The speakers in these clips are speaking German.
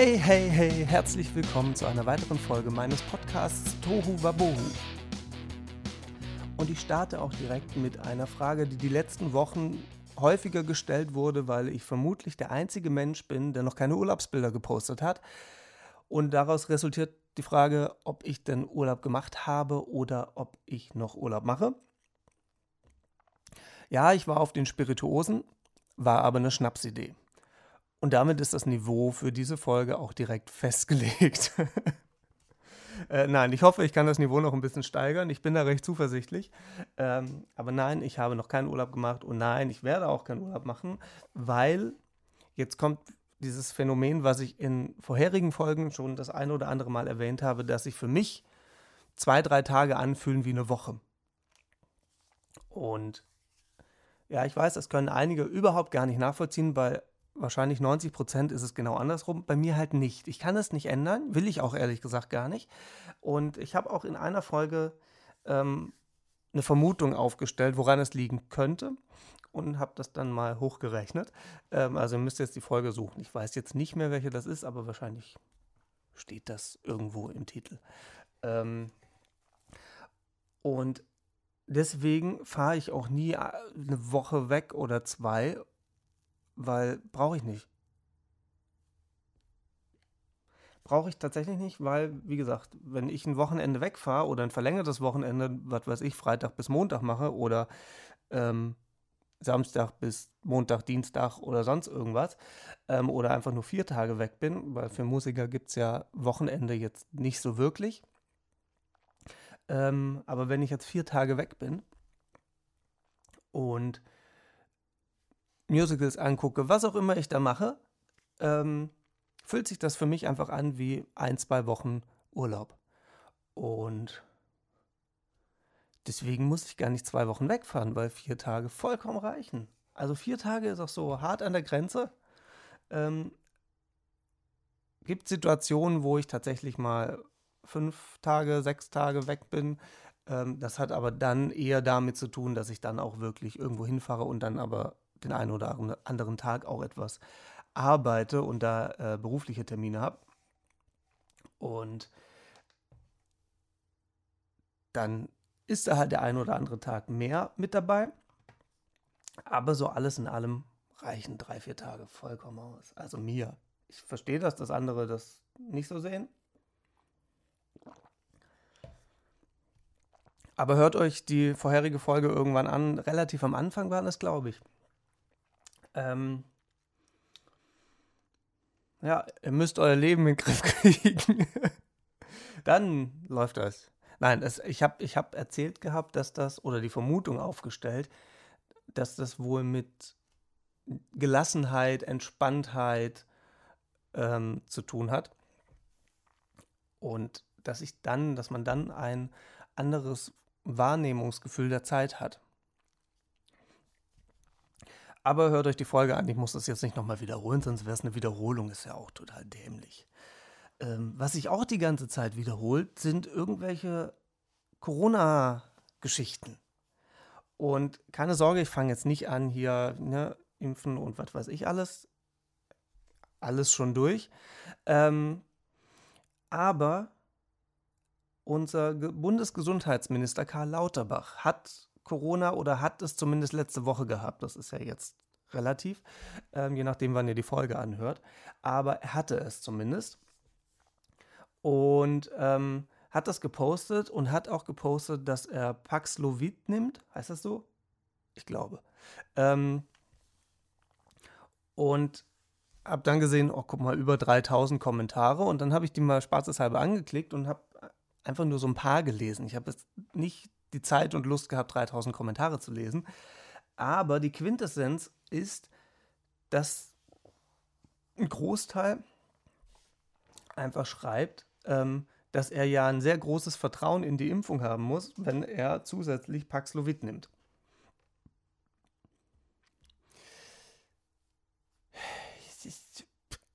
Hey, hey, hey, herzlich willkommen zu einer weiteren Folge meines Podcasts Tohu Wabohu. Und ich starte auch direkt mit einer Frage, die die letzten Wochen häufiger gestellt wurde, weil ich vermutlich der einzige Mensch bin, der noch keine Urlaubsbilder gepostet hat. Und daraus resultiert die Frage, ob ich denn Urlaub gemacht habe oder ob ich noch Urlaub mache. Ja, ich war auf den Spirituosen, war aber eine Schnapsidee. Und damit ist das Niveau für diese Folge auch direkt festgelegt. äh, nein, ich hoffe, ich kann das Niveau noch ein bisschen steigern. Ich bin da recht zuversichtlich. Ähm, aber nein, ich habe noch keinen Urlaub gemacht und nein, ich werde auch keinen Urlaub machen, weil jetzt kommt dieses Phänomen, was ich in vorherigen Folgen schon das eine oder andere Mal erwähnt habe, dass sich für mich zwei, drei Tage anfühlen wie eine Woche. Und ja, ich weiß, das können einige überhaupt gar nicht nachvollziehen, weil wahrscheinlich 90 Prozent ist es genau andersrum. Bei mir halt nicht. Ich kann es nicht ändern, will ich auch ehrlich gesagt gar nicht. Und ich habe auch in einer Folge ähm, eine Vermutung aufgestellt, woran es liegen könnte. Und habe das dann mal hochgerechnet. Ähm, also ihr müsst jetzt die Folge suchen. Ich weiß jetzt nicht mehr, welche das ist, aber wahrscheinlich steht das irgendwo im Titel. Ähm, und deswegen fahre ich auch nie äh, eine Woche weg oder zwei weil brauche ich nicht. Brauche ich tatsächlich nicht, weil, wie gesagt, wenn ich ein Wochenende wegfahre oder ein verlängertes Wochenende, was weiß ich, Freitag bis Montag mache oder ähm, Samstag bis Montag, Dienstag oder sonst irgendwas ähm, oder einfach nur vier Tage weg bin, weil für Musiker gibt es ja Wochenende jetzt nicht so wirklich. Ähm, aber wenn ich jetzt vier Tage weg bin und Musicals angucke, was auch immer ich da mache, ähm, fühlt sich das für mich einfach an wie ein, zwei Wochen Urlaub. Und deswegen muss ich gar nicht zwei Wochen wegfahren, weil vier Tage vollkommen reichen. Also vier Tage ist auch so hart an der Grenze. Ähm, gibt Situationen, wo ich tatsächlich mal fünf Tage, sechs Tage weg bin. Ähm, das hat aber dann eher damit zu tun, dass ich dann auch wirklich irgendwo hinfahre und dann aber den einen oder anderen Tag auch etwas arbeite und da äh, berufliche Termine habe. Und dann ist da halt der ein oder andere Tag mehr mit dabei. Aber so alles in allem reichen drei, vier Tage vollkommen aus. Also mir. Ich verstehe das, dass andere das nicht so sehen. Aber hört euch die vorherige Folge irgendwann an. Relativ am Anfang war das, glaube ich. Ähm, ja, ihr müsst euer Leben in den Griff kriegen. Dann läuft das. Nein, das, ich habe ich hab erzählt gehabt, dass das, oder die Vermutung aufgestellt, dass das wohl mit Gelassenheit, Entspanntheit ähm, zu tun hat. Und dass ich dann, dass man dann ein anderes Wahrnehmungsgefühl der Zeit hat. Aber hört euch die Folge an. Ich muss das jetzt nicht nochmal wiederholen, sonst wäre es eine Wiederholung. Ist ja auch total dämlich. Ähm, was sich auch die ganze Zeit wiederholt, sind irgendwelche Corona-Geschichten. Und keine Sorge, ich fange jetzt nicht an, hier ne, impfen und was weiß ich alles. Alles schon durch. Ähm, aber unser Bundesgesundheitsminister Karl Lauterbach hat Corona oder hat es zumindest letzte Woche gehabt. Das ist ja jetzt relativ, ähm, je nachdem, wann ihr die Folge anhört. Aber er hatte es zumindest. Und ähm, hat das gepostet und hat auch gepostet, dass er Paxlovid nimmt. Heißt das so? Ich glaube. Ähm, und habe dann gesehen, oh, guck mal, über 3000 Kommentare. Und dann habe ich die mal spaßeshalber angeklickt und habe einfach nur so ein paar gelesen. Ich habe jetzt nicht die Zeit und Lust gehabt, 3000 Kommentare zu lesen. Aber die Quintessenz ist, dass ein Großteil einfach schreibt, ähm, dass er ja ein sehr großes Vertrauen in die Impfung haben muss, wenn er zusätzlich Paxlovid nimmt.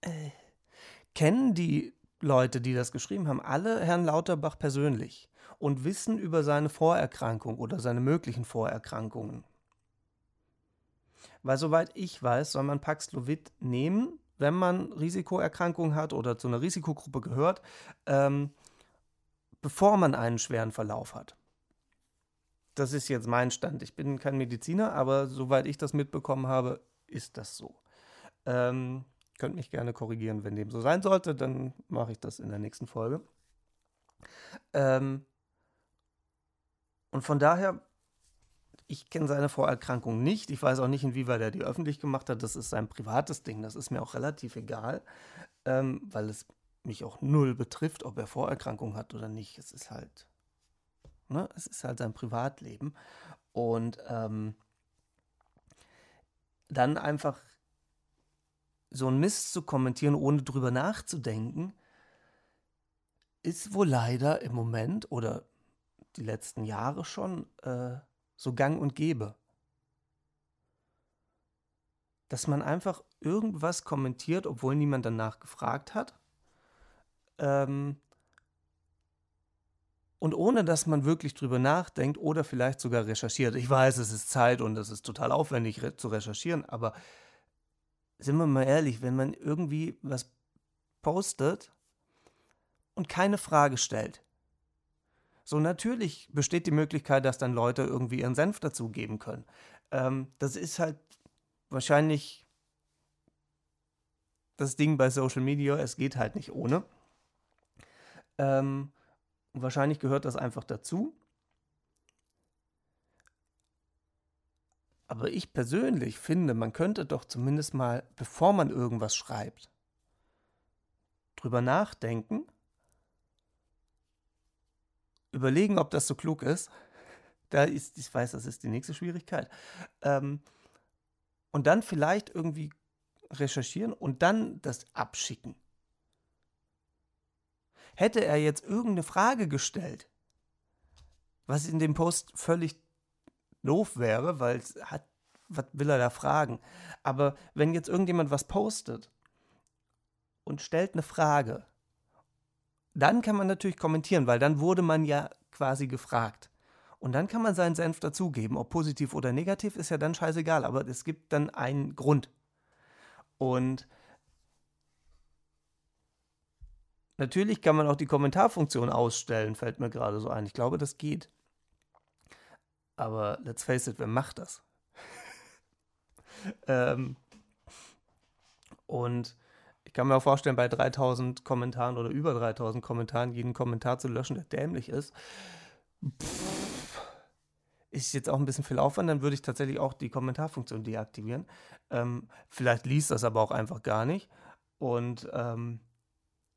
Äh, kennen die Leute, die das geschrieben haben, alle Herrn Lauterbach persönlich? Und Wissen über seine Vorerkrankung oder seine möglichen Vorerkrankungen. Weil soweit ich weiß, soll man Paxlovid nehmen, wenn man Risikoerkrankungen hat oder zu einer Risikogruppe gehört, ähm, bevor man einen schweren Verlauf hat. Das ist jetzt mein Stand. Ich bin kein Mediziner, aber soweit ich das mitbekommen habe, ist das so. Ähm, könnt mich gerne korrigieren, wenn dem so sein sollte, dann mache ich das in der nächsten Folge. Ähm, und von daher, ich kenne seine Vorerkrankung nicht. Ich weiß auch nicht, inwieweit er die öffentlich gemacht hat. Das ist sein privates Ding. Das ist mir auch relativ egal, ähm, weil es mich auch null betrifft, ob er Vorerkrankungen hat oder nicht. Es ist halt, ne, es ist halt sein Privatleben. Und ähm, dann einfach so ein Mist zu kommentieren, ohne drüber nachzudenken, ist wohl leider im Moment oder die letzten Jahre schon äh, so gang und gäbe. Dass man einfach irgendwas kommentiert, obwohl niemand danach gefragt hat. Ähm, und ohne dass man wirklich drüber nachdenkt oder vielleicht sogar recherchiert. Ich weiß, es ist Zeit und es ist total aufwendig re zu recherchieren, aber sind wir mal ehrlich, wenn man irgendwie was postet und keine Frage stellt. So natürlich besteht die Möglichkeit, dass dann Leute irgendwie ihren Senf dazugeben können. Ähm, das ist halt wahrscheinlich das Ding bei Social Media, es geht halt nicht ohne. Ähm, wahrscheinlich gehört das einfach dazu. Aber ich persönlich finde, man könnte doch zumindest mal, bevor man irgendwas schreibt, drüber nachdenken, überlegen, ob das so klug ist. Da ist, ich weiß, das ist die nächste Schwierigkeit. Ähm, und dann vielleicht irgendwie recherchieren und dann das abschicken. Hätte er jetzt irgendeine Frage gestellt, was in dem Post völlig doof wäre, weil es hat, was will er da fragen? Aber wenn jetzt irgendjemand was postet und stellt eine Frage, dann kann man natürlich kommentieren, weil dann wurde man ja quasi gefragt. Und dann kann man seinen Senf dazugeben. Ob positiv oder negativ, ist ja dann scheißegal, aber es gibt dann einen Grund. Und natürlich kann man auch die Kommentarfunktion ausstellen, fällt mir gerade so ein. Ich glaube, das geht. Aber let's face it, wer macht das? ähm, und ich kann mir auch vorstellen, bei 3000 Kommentaren oder über 3000 Kommentaren jeden Kommentar zu löschen, der dämlich ist. Pff, ist jetzt auch ein bisschen viel Aufwand, dann würde ich tatsächlich auch die Kommentarfunktion deaktivieren. Ähm, vielleicht liest das aber auch einfach gar nicht. Und ähm,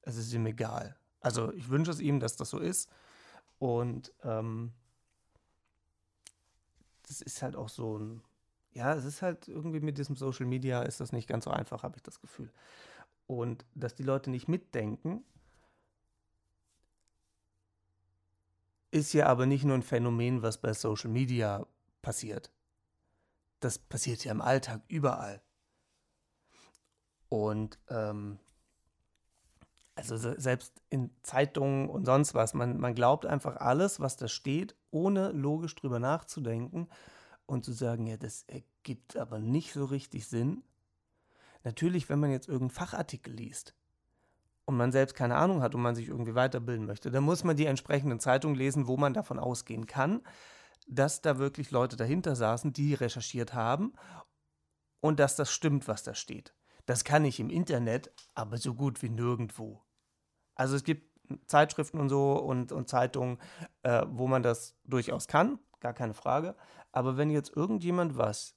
es ist ihm egal. Also ich wünsche es ihm, dass das so ist. Und ähm, das ist halt auch so ein, ja, es ist halt irgendwie mit diesem Social Media ist das nicht ganz so einfach, habe ich das Gefühl. Und dass die Leute nicht mitdenken, ist ja aber nicht nur ein Phänomen, was bei Social Media passiert. Das passiert ja im Alltag überall. Und ähm, also selbst in Zeitungen und sonst was, man, man glaubt einfach alles, was da steht, ohne logisch drüber nachzudenken und zu sagen, ja, das ergibt aber nicht so richtig Sinn. Natürlich, wenn man jetzt irgendeinen Fachartikel liest und man selbst keine Ahnung hat und man sich irgendwie weiterbilden möchte, dann muss man die entsprechenden Zeitungen lesen, wo man davon ausgehen kann, dass da wirklich Leute dahinter saßen, die recherchiert haben und dass das stimmt, was da steht. Das kann ich im Internet, aber so gut wie nirgendwo. Also es gibt Zeitschriften und so und, und Zeitungen, äh, wo man das durchaus kann, gar keine Frage. Aber wenn jetzt irgendjemand was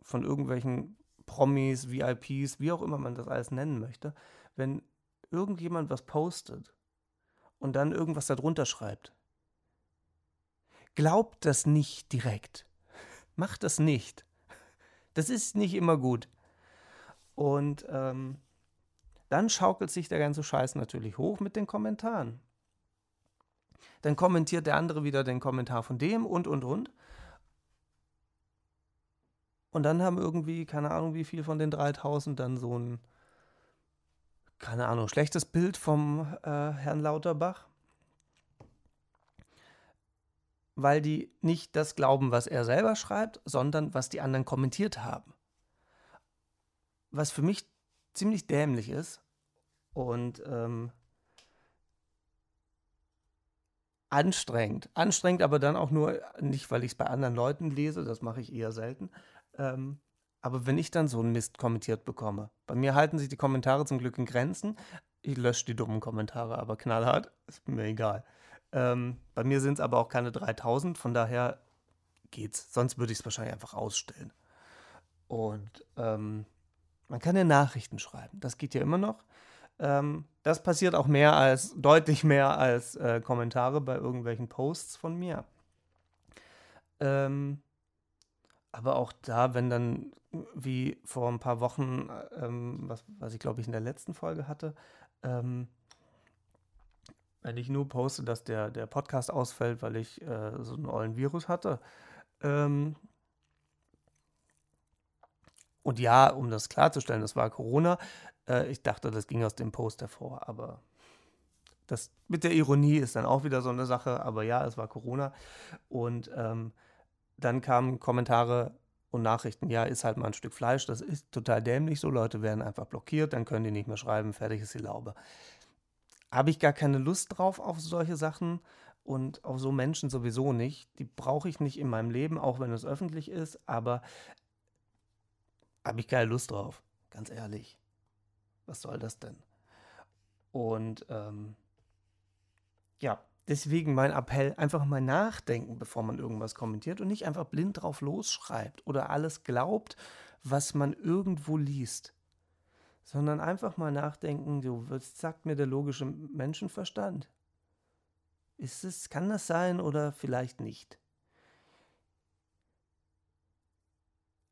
von irgendwelchen Promis, VIPs, wie auch immer man das alles nennen möchte, wenn irgendjemand was postet und dann irgendwas darunter schreibt, glaubt das nicht direkt. Macht das nicht. Das ist nicht immer gut. Und ähm, dann schaukelt sich der ganze Scheiß natürlich hoch mit den Kommentaren. Dann kommentiert der andere wieder den Kommentar von dem und und und. Und dann haben irgendwie, keine Ahnung, wie viel von den 3000 dann so ein, keine Ahnung, schlechtes Bild vom äh, Herrn Lauterbach. Weil die nicht das glauben, was er selber schreibt, sondern was die anderen kommentiert haben. Was für mich ziemlich dämlich ist und ähm, anstrengend. Anstrengend, aber dann auch nur, nicht weil ich es bei anderen Leuten lese, das mache ich eher selten. Ähm, aber wenn ich dann so einen Mist kommentiert bekomme, bei mir halten sich die Kommentare zum Glück in Grenzen. Ich lösche die dummen Kommentare, aber knallhart, ist mir egal. Ähm, bei mir sind es aber auch keine 3000, von daher geht's. Sonst würde ich es wahrscheinlich einfach ausstellen. Und ähm, man kann ja Nachrichten schreiben, das geht ja immer noch. Ähm, das passiert auch mehr als, deutlich mehr als äh, Kommentare bei irgendwelchen Posts von mir. Ähm, aber auch da, wenn dann, wie vor ein paar Wochen, ähm, was, was ich glaube ich in der letzten Folge hatte, ähm, wenn ich nur poste, dass der, der Podcast ausfällt, weil ich äh, so einen ollen Virus hatte. Ähm, und ja, um das klarzustellen, das war Corona. Äh, ich dachte, das ging aus dem Post hervor, aber das mit der Ironie ist dann auch wieder so eine Sache. Aber ja, es war Corona. Und ähm, dann kamen Kommentare und Nachrichten, ja, ist halt mal ein Stück Fleisch, das ist total dämlich, so Leute werden einfach blockiert, dann können die nicht mehr schreiben, fertig ist die Laube. Habe ich gar keine Lust drauf auf solche Sachen und auf so Menschen sowieso nicht. Die brauche ich nicht in meinem Leben, auch wenn es öffentlich ist, aber habe ich keine Lust drauf, ganz ehrlich. Was soll das denn? Und ähm, ja, deswegen mein Appell, einfach mal nachdenken, bevor man irgendwas kommentiert und nicht einfach blind drauf losschreibt oder alles glaubt, was man irgendwo liest. Sondern einfach mal nachdenken, du, was sagt mir der logische Menschenverstand? Ist es, kann das sein oder vielleicht nicht?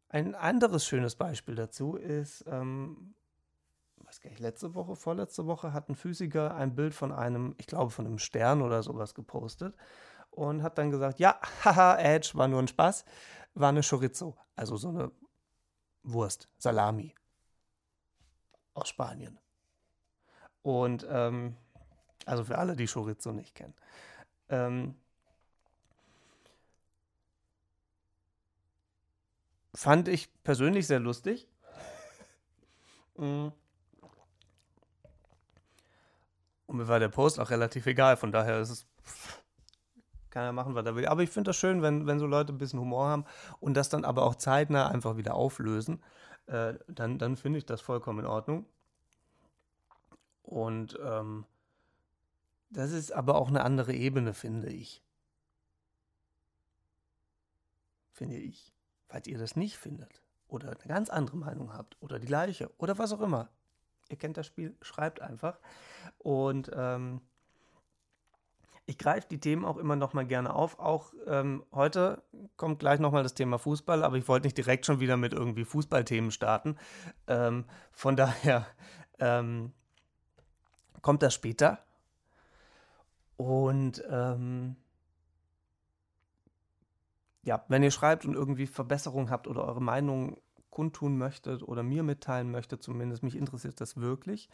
Ein anderes schönes Beispiel dazu ist, ähm, weiß gar nicht, letzte Woche, vorletzte Woche hat ein Physiker ein Bild von einem, ich glaube von einem Stern oder sowas gepostet und hat dann gesagt, ja, haha, Edge war nur ein Spaß, war eine Chorizo, also so eine Wurst, Salami aus Spanien. Und ähm, also für alle, die Chorizo nicht kennen. Ähm, fand ich persönlich sehr lustig. Mm. Und mir war der Post auch relativ egal, von daher ist es. Kann er machen, was er will. Aber ich finde das schön, wenn, wenn so Leute ein bisschen Humor haben und das dann aber auch zeitnah einfach wieder auflösen. Äh, dann, dann finde ich das vollkommen in Ordnung. Und ähm, das ist aber auch eine andere Ebene, finde ich. Finde ich. Falls ihr das nicht findet oder eine ganz andere Meinung habt oder die gleiche oder was auch immer, ihr kennt das Spiel, schreibt einfach. Und ähm, ich greife die Themen auch immer noch mal gerne auf. Auch ähm, heute kommt gleich noch mal das Thema Fußball, aber ich wollte nicht direkt schon wieder mit irgendwie Fußballthemen starten. Ähm, von daher ähm, kommt das später. Und ähm, ja, wenn ihr schreibt und irgendwie Verbesserungen habt oder eure Meinung kundtun möchtet oder mir mitteilen möchtet, zumindest mich interessiert das wirklich.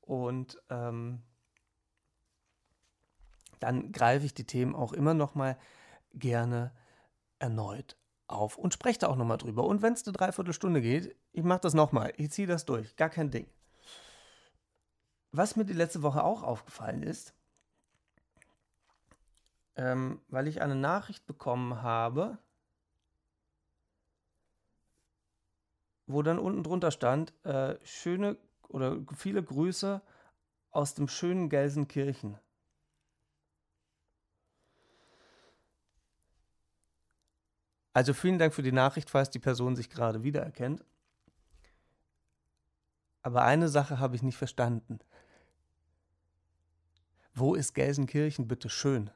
Und ähm, dann greife ich die Themen auch immer noch mal gerne erneut auf und spreche da auch noch mal drüber. Und wenn es eine Dreiviertelstunde geht, ich mache das noch mal. Ich ziehe das durch, gar kein Ding. Was mir die letzte Woche auch aufgefallen ist, ähm, weil ich eine Nachricht bekommen habe, wo dann unten drunter stand, äh, schöne oder viele Grüße aus dem schönen Gelsenkirchen. Also vielen Dank für die Nachricht, falls die Person sich gerade wiedererkennt. Aber eine Sache habe ich nicht verstanden. Wo ist Gelsenkirchen bitte schön?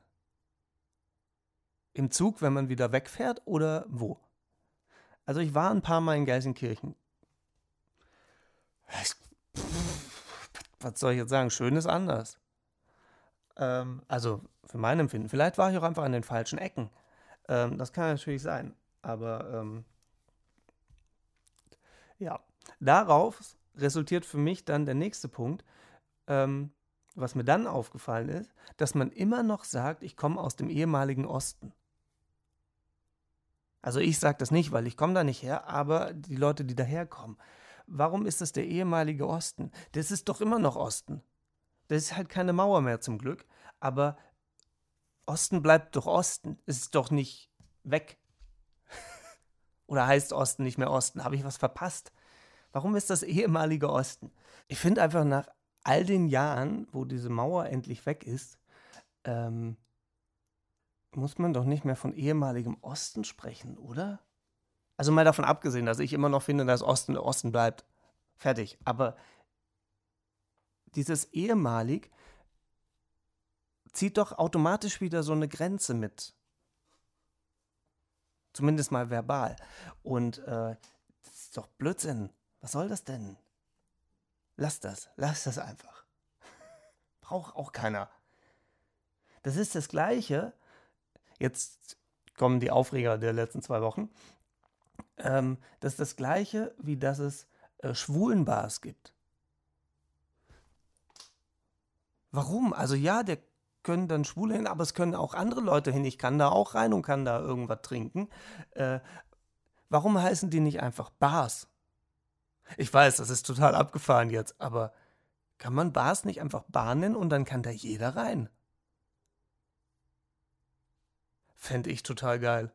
Im Zug, wenn man wieder wegfährt oder wo? Also ich war ein paar Mal in Gelsenkirchen. Was soll ich jetzt sagen? Schön ist anders. Ähm, also für mein Empfinden. Vielleicht war ich auch einfach an den falschen Ecken. Ähm, das kann natürlich sein. Aber ähm, ja, darauf resultiert für mich dann der nächste Punkt. Ähm, was mir dann aufgefallen ist, dass man immer noch sagt, ich komme aus dem ehemaligen Osten. Also ich sage das nicht, weil ich komme da nicht her, aber die Leute, die daherkommen. warum ist das der ehemalige Osten? Das ist doch immer noch Osten. Das ist halt keine Mauer mehr zum Glück, aber Osten bleibt doch Osten. Es ist doch nicht weg. Oder heißt Osten nicht mehr Osten? Habe ich was verpasst? Warum ist das ehemalige Osten? Ich finde einfach nach all den Jahren, wo diese Mauer endlich weg ist, ähm, muss man doch nicht mehr von ehemaligem Osten sprechen, oder? Also mal davon abgesehen, dass ich immer noch finde, dass Osten Osten bleibt. Fertig. Aber dieses ehemalig zieht doch automatisch wieder so eine Grenze mit. Zumindest mal verbal. Und äh, das ist doch Blödsinn. Was soll das denn? Lass das. Lass das einfach. Braucht auch keiner. Das ist das Gleiche. Jetzt kommen die Aufreger der letzten zwei Wochen. Ähm, das ist das Gleiche, wie dass es äh, Schwulenbars gibt. Warum? Also ja, der können dann Schwule hin, aber es können auch andere Leute hin. Ich kann da auch rein und kann da irgendwas trinken. Äh, warum heißen die nicht einfach Bars? Ich weiß, das ist total abgefahren jetzt, aber kann man Bars nicht einfach Bar nennen und dann kann da jeder rein? Fände ich total geil.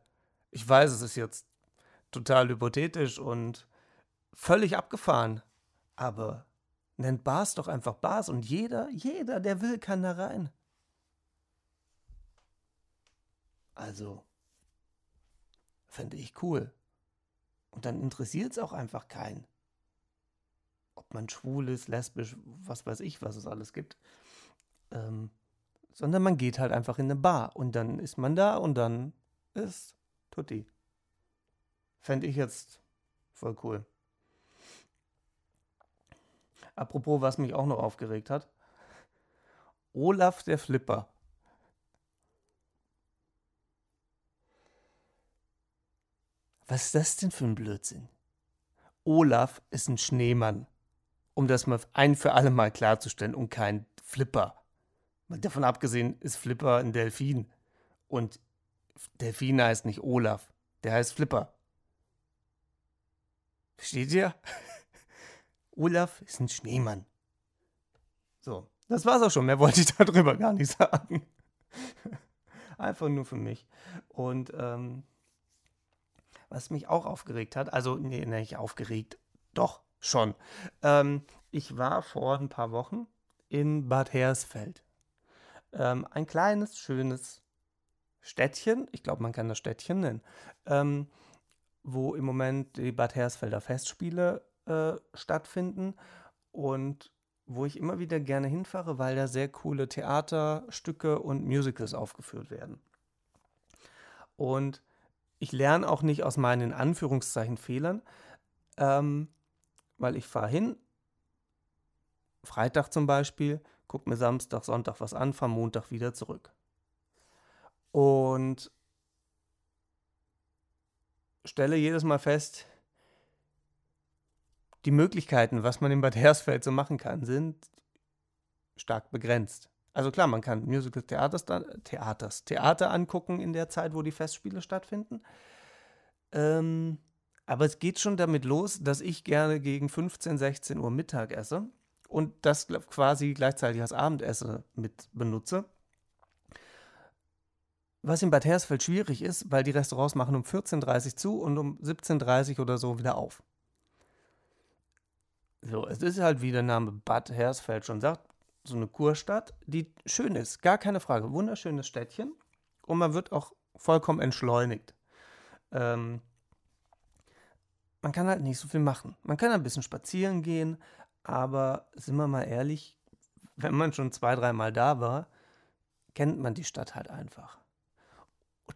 Ich weiß, es ist jetzt total hypothetisch und völlig abgefahren, aber nennt Bars doch einfach Bars und jeder, jeder, der will, kann da rein. Also, fände ich cool. Und dann interessiert es auch einfach keinen. Ob man schwul ist, lesbisch, was weiß ich, was es alles gibt. Ähm, sondern man geht halt einfach in eine Bar und dann ist man da und dann ist Tutti. Fände ich jetzt voll cool. Apropos, was mich auch noch aufgeregt hat. Olaf der Flipper. Was ist das denn für ein Blödsinn? Olaf ist ein Schneemann. Um das mal ein für alle Mal klarzustellen und kein Flipper. Davon abgesehen ist Flipper ein Delfin. Und Delfin heißt nicht Olaf, der heißt Flipper. Versteht ihr? Olaf ist ein Schneemann. So, das war's auch schon. Mehr wollte ich darüber gar nicht sagen. Einfach nur für mich. Und ähm, was mich auch aufgeregt hat, also, nee, nicht aufgeregt, doch, schon. Ähm, ich war vor ein paar Wochen in Bad Hersfeld. Ähm, ein kleines, schönes Städtchen, ich glaube, man kann das Städtchen nennen, ähm, wo im Moment die Bad Hersfelder Festspiele äh, stattfinden und wo ich immer wieder gerne hinfahre, weil da sehr coole Theaterstücke und Musicals aufgeführt werden. Und ich lerne auch nicht aus meinen Anführungszeichen Fehlern, ähm, weil ich fahre hin, Freitag zum Beispiel, gucke mir Samstag, Sonntag was an, fahre Montag wieder zurück. Und stelle jedes Mal fest, die Möglichkeiten, was man in Bad Hersfeld so machen kann, sind stark begrenzt. Also klar, man kann Musical Theaters, Theaters, Theater angucken in der Zeit, wo die Festspiele stattfinden. Ähm, aber es geht schon damit los, dass ich gerne gegen 15, 16 Uhr Mittag esse und das quasi gleichzeitig als Abendessen mit benutze. Was in Bad Hersfeld schwierig ist, weil die Restaurants machen um 14.30 Uhr zu und um 17.30 Uhr oder so wieder auf. So, es ist halt, wie der Name Bad Hersfeld schon sagt, so eine Kurstadt, die schön ist, gar keine Frage. Wunderschönes Städtchen und man wird auch vollkommen entschleunigt. Ähm, man kann halt nicht so viel machen. Man kann ein bisschen spazieren gehen, aber sind wir mal ehrlich, wenn man schon zwei, dreimal da war, kennt man die Stadt halt einfach.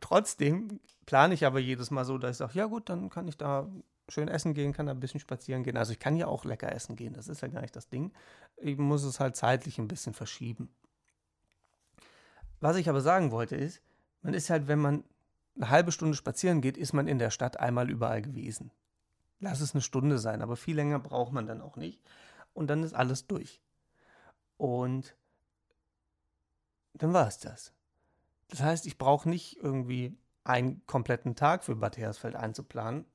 Trotzdem plane ich aber jedes Mal so, dass ich sage, ja gut, dann kann ich da schön essen gehen, kann da ein bisschen spazieren gehen. Also ich kann ja auch lecker essen gehen, das ist ja gar nicht das Ding. Ich muss es halt zeitlich ein bisschen verschieben. Was ich aber sagen wollte ist, man ist halt, wenn man eine halbe Stunde spazieren geht, ist man in der Stadt einmal überall gewesen. Lass es eine Stunde sein, aber viel länger braucht man dann auch nicht. Und dann ist alles durch. Und dann war es das. Das heißt, ich brauche nicht irgendwie einen kompletten Tag für Bad Hersfeld einzuplanen,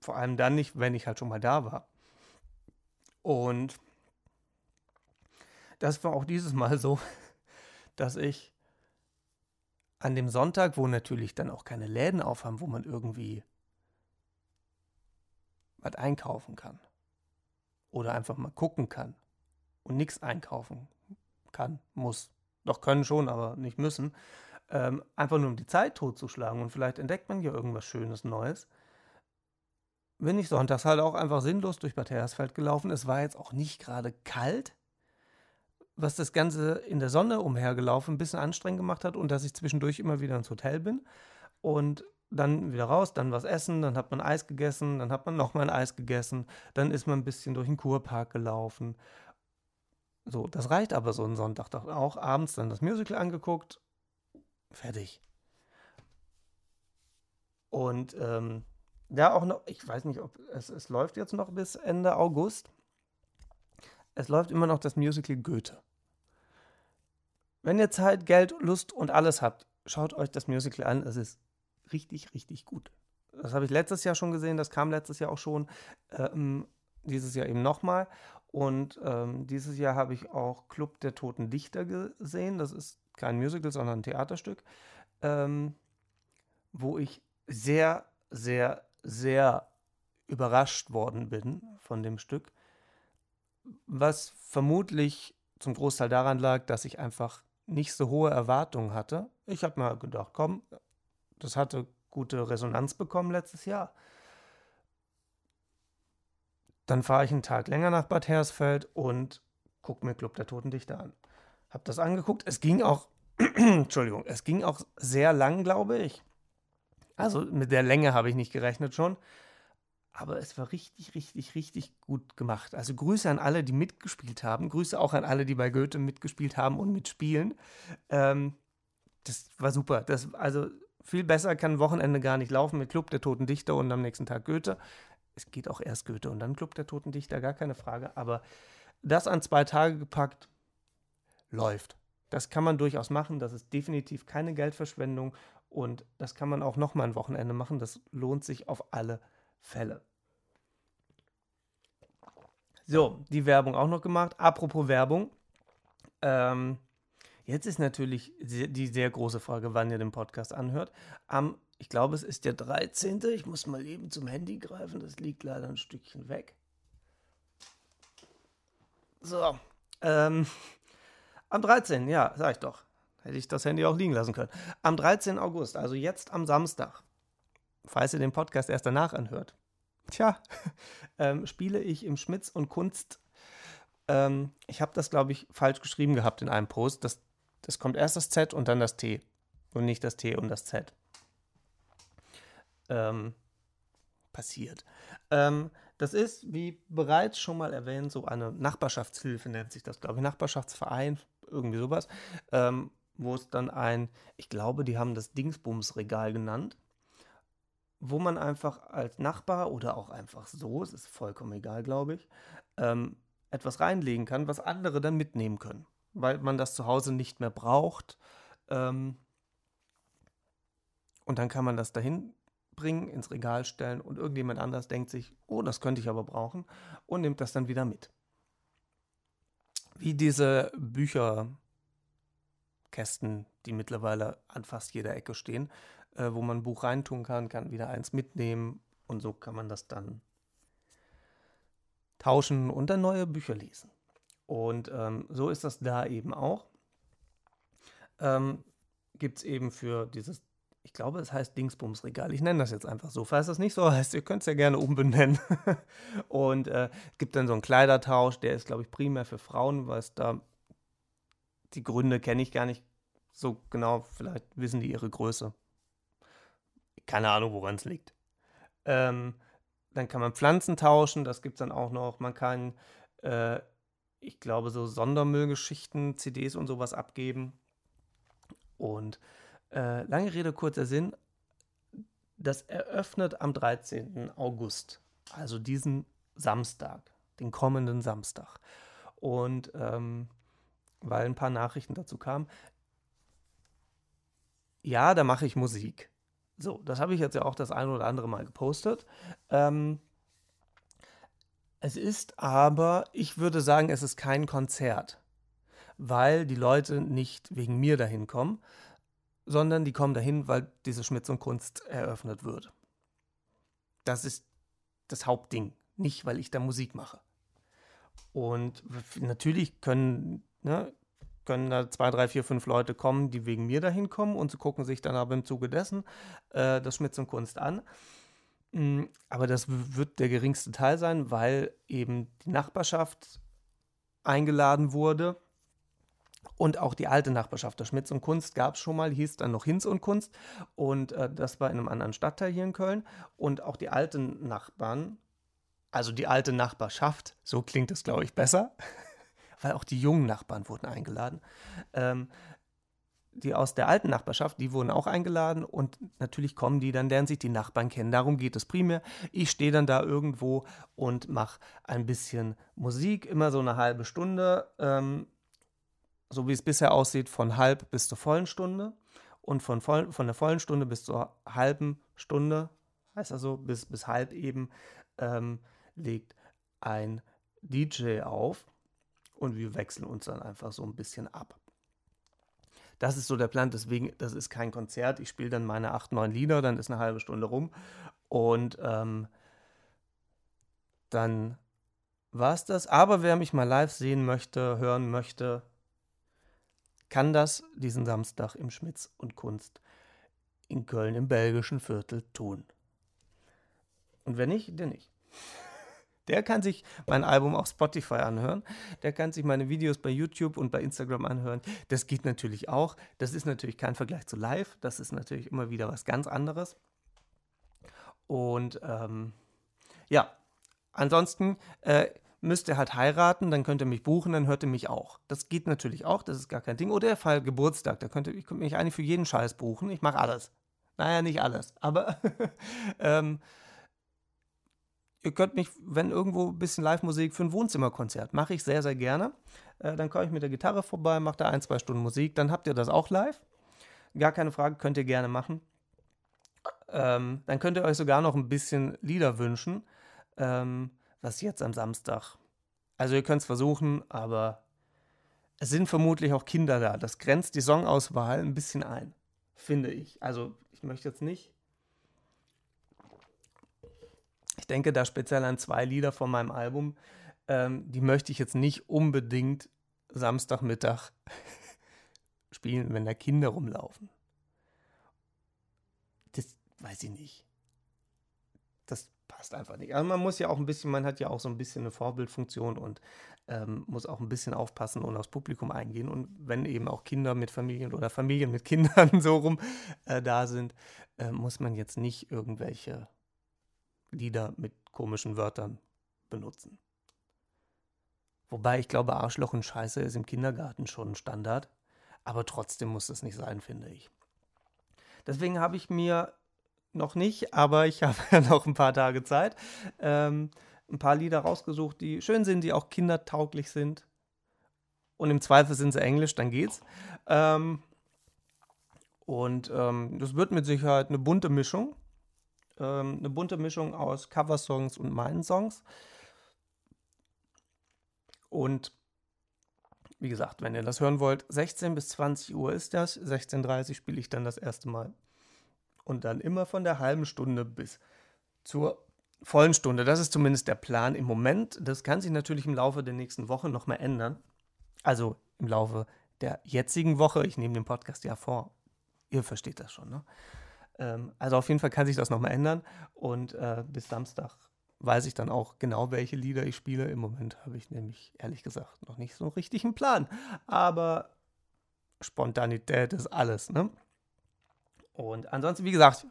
vor allem dann nicht, wenn ich halt schon mal da war. Und das war auch dieses Mal so, dass ich an dem Sonntag, wo natürlich dann auch keine Läden aufhaben, wo man irgendwie was einkaufen kann oder einfach mal gucken kann und nichts einkaufen kann, muss. Doch können schon, aber nicht müssen. Ähm, einfach nur um die Zeit totzuschlagen und vielleicht entdeckt man ja irgendwas Schönes Neues. Bin ich sonntags halt auch einfach sinnlos durch Bad Hersfeld gelaufen. Es war jetzt auch nicht gerade kalt, was das Ganze in der Sonne umhergelaufen ein bisschen anstrengend gemacht hat und dass ich zwischendurch immer wieder ins Hotel bin und dann wieder raus, dann was essen, dann hat man Eis gegessen, dann hat man nochmal ein Eis gegessen, dann ist man ein bisschen durch den Kurpark gelaufen. So, das reicht aber so einen Sonntag doch auch. Abends dann das Musical angeguckt, fertig. Und ähm, ja, auch noch, ich weiß nicht, ob es, es läuft jetzt noch bis Ende August. Es läuft immer noch das Musical Goethe. Wenn ihr Zeit, Geld, Lust und alles habt, schaut euch das Musical an. Es ist richtig, richtig gut. Das habe ich letztes Jahr schon gesehen, das kam letztes Jahr auch schon. Ähm, dieses Jahr eben nochmal. Und ähm, dieses Jahr habe ich auch Club der Toten Dichter gesehen. Das ist kein Musical, sondern ein Theaterstück, ähm, wo ich sehr, sehr, sehr überrascht worden bin von dem Stück. Was vermutlich zum Großteil daran lag, dass ich einfach nicht so hohe Erwartungen hatte. Ich habe mal gedacht, komm, das hatte gute Resonanz bekommen letztes Jahr. Dann fahre ich einen Tag länger nach Bad Hersfeld und gucke mir Club der Toten Dichter an. Hab das angeguckt. Es ging auch, Entschuldigung, es ging auch sehr lang, glaube ich. Also mit der Länge habe ich nicht gerechnet schon. Aber es war richtig, richtig, richtig gut gemacht. Also Grüße an alle, die mitgespielt haben. Grüße auch an alle, die bei Goethe mitgespielt haben und mitspielen. Ähm, das war super. Das, also viel besser kann ein Wochenende gar nicht laufen mit Club der Toten Dichter und am nächsten Tag Goethe. Es geht auch erst Goethe und dann Club der Toten Dichter, gar keine Frage. Aber das an zwei Tage gepackt, läuft. Das kann man durchaus machen. Das ist definitiv keine Geldverschwendung. Und das kann man auch nochmal ein Wochenende machen. Das lohnt sich auf alle Fälle. So, die Werbung auch noch gemacht. Apropos Werbung. Ähm, Jetzt ist natürlich die sehr große Frage, wann ihr den Podcast anhört. Am, ich glaube, es ist der 13. Ich muss mal eben zum Handy greifen, das liegt leider ein Stückchen weg. So, ähm, am 13. Ja, sag ich doch. Hätte ich das Handy auch liegen lassen können. Am 13. August, also jetzt am Samstag, falls ihr den Podcast erst danach anhört, tja, ähm, spiele ich im Schmitz und Kunst. Ähm, ich habe das, glaube ich, falsch geschrieben gehabt in einem Post. Das das kommt erst das Z und dann das T und nicht das T und das Z. Ähm, passiert. Ähm, das ist, wie bereits schon mal erwähnt, so eine Nachbarschaftshilfe nennt sich das, glaube ich, Nachbarschaftsverein, irgendwie sowas, ähm, wo es dann ein, ich glaube, die haben das Dingsbumsregal genannt, wo man einfach als Nachbar oder auch einfach so, es ist vollkommen egal, glaube ich, ähm, etwas reinlegen kann, was andere dann mitnehmen können weil man das zu Hause nicht mehr braucht. Ähm, und dann kann man das dahin bringen, ins Regal stellen und irgendjemand anders denkt sich, oh, das könnte ich aber brauchen und nimmt das dann wieder mit. Wie diese Bücherkästen, die mittlerweile an fast jeder Ecke stehen, äh, wo man ein Buch reintun kann, kann wieder eins mitnehmen und so kann man das dann tauschen und dann neue Bücher lesen. Und ähm, so ist das da eben auch. Ähm, Gibt es eben für dieses, ich glaube, es heißt Dingsbumsregal. Ich nenne das jetzt einfach so. Falls das nicht so heißt, ihr könnt es ja gerne umbenennen. und äh, es gibt dann so einen Kleidertausch, der ist, glaube ich, primär für Frauen, weil es da die Gründe kenne ich gar nicht so genau. Vielleicht wissen die ihre Größe. Keine Ahnung, woran es liegt. Ähm, dann kann man Pflanzen tauschen, das gibt es dann auch noch. Man kann äh, ich glaube, so Sondermüllgeschichten, CDs und sowas abgeben. Und äh, lange Rede, kurzer Sinn, das eröffnet am 13. August, also diesen Samstag, den kommenden Samstag. Und ähm, weil ein paar Nachrichten dazu kamen, ja, da mache ich Musik. So, das habe ich jetzt ja auch das ein oder andere Mal gepostet. Ähm, Es ist aber, ich würde sagen, es ist kein Konzert, weil die Leute nicht wegen mir dahin kommen, sondern die kommen dahin, weil diese Schmitz und Kunst eröffnet wird. Das ist das Hauptding, nicht weil ich da Musik mache. Und natürlich können, ne, können da zwei, drei, vier, fünf Leute kommen, die wegen mir dahin kommen und sie gucken sich dann aber im Zuge dessen äh, das Schmitz und Kunst an. Mm, aber das wird der geringste Teil sein, weil eben die Nachbarschaft eingeladen wurde und auch die alte Nachbarschaft der Schmitz und Kunst gab es schon mal, hieß dann noch Hinz und Kunst. Und äh, das war in einem anderen Stadtteil hier in Köln. Und auch die alten Nachbarn, also die alte Nachbarschaft, so klingt es, glaube ich, besser, weil auch die jungen Nachbarn wurden eingeladen. Ähm, die aus der alten Nachbarschaft, die wurden auch eingeladen und natürlich kommen die, dann lernen sich die Nachbarn kennen. Darum geht es primär. Ich stehe dann da irgendwo und mache ein bisschen Musik, immer so eine halbe Stunde. Ähm, so wie es bisher aussieht, von halb bis zur vollen Stunde. Und von, voll, von der vollen Stunde bis zur halben Stunde, heißt also bis, bis halb eben, ähm, legt ein DJ auf und wir wechseln uns dann einfach so ein bisschen ab. Das ist so der Plan, deswegen, das ist kein Konzert. Ich spiele dann meine acht, neun Lieder, dann ist eine halbe Stunde rum und ähm, dann war es das. Aber wer mich mal live sehen möchte, hören möchte, kann das diesen Samstag im Schmitz und Kunst in Köln im belgischen Viertel tun. Und wenn nicht, der nicht. Der kann sich mein Album auf Spotify anhören. Der kann sich meine Videos bei YouTube und bei Instagram anhören. Das geht natürlich auch. Das ist natürlich kein Vergleich zu live. Das ist natürlich immer wieder was ganz anderes. Und ähm, ja, ansonsten, äh, müsst ihr halt heiraten, dann könnt ihr mich buchen, dann hört ihr mich auch. Das geht natürlich auch, das ist gar kein Ding. Oder ihr feiert Geburtstag, da könnt ihr, ich könnt mich eigentlich für jeden Scheiß buchen. Ich mache alles. Naja, nicht alles, aber ähm, ihr könnt mich, wenn irgendwo ein bisschen Live-Musik für ein Wohnzimmerkonzert, mache ich sehr, sehr gerne. Äh, dann komme ich mit der Gitarre vorbei, mache da ein, zwei Stunden Musik, dann habt ihr das auch live. Gar keine Frage, könnt ihr gerne machen. Ähm, dann könnt ihr euch sogar noch ein bisschen Lieder wünschen. Ähm, was jetzt am Samstag. Also ihr könnt es versuchen, aber es sind vermutlich auch Kinder da. Das grenzt die Songauswahl ein bisschen ein, finde ich. Also ich möchte jetzt nicht. Ich denke da speziell an zwei Lieder von meinem Album. Ähm, die möchte ich jetzt nicht unbedingt Samstagmittag spielen, wenn da Kinder rumlaufen. Das weiß ich nicht. Das passt einfach nicht. Also man muss ja auch ein bisschen, man hat ja auch so ein bisschen eine Vorbildfunktion und ähm, muss auch ein bisschen aufpassen und aufs Publikum eingehen. Und wenn eben auch Kinder mit Familien oder Familien mit Kindern so rum äh, da sind, äh, muss man jetzt nicht irgendwelche Lieder mit komischen Wörtern benutzen. Wobei ich glaube, Arschloch und Scheiße ist im Kindergarten schon Standard. Aber trotzdem muss es nicht sein, finde ich. Deswegen habe ich mir noch nicht, aber ich habe ja noch ein paar Tage Zeit. Ähm, ein paar Lieder rausgesucht, die schön sind, die auch kindertauglich sind. Und im Zweifel sind sie Englisch, dann geht's. Ähm, und ähm, das wird mit Sicherheit eine bunte Mischung. Ähm, eine bunte Mischung aus Coversongs und meinen Songs. Und wie gesagt, wenn ihr das hören wollt, 16 bis 20 Uhr ist das. 16.30 Uhr spiele ich dann das erste Mal und dann immer von der halben Stunde bis zur vollen Stunde. Das ist zumindest der Plan im Moment. Das kann sich natürlich im Laufe der nächsten Woche nochmal ändern. Also im Laufe der jetzigen Woche. Ich nehme den Podcast ja vor. Ihr versteht das schon, ne? Ähm, also auf jeden Fall kann sich das nochmal ändern. Und äh, bis Samstag weiß ich dann auch genau, welche Lieder ich spiele. Im Moment habe ich nämlich ehrlich gesagt noch nicht so einen Plan. Aber Spontanität ist alles, ne? Und ansonsten, wie gesagt,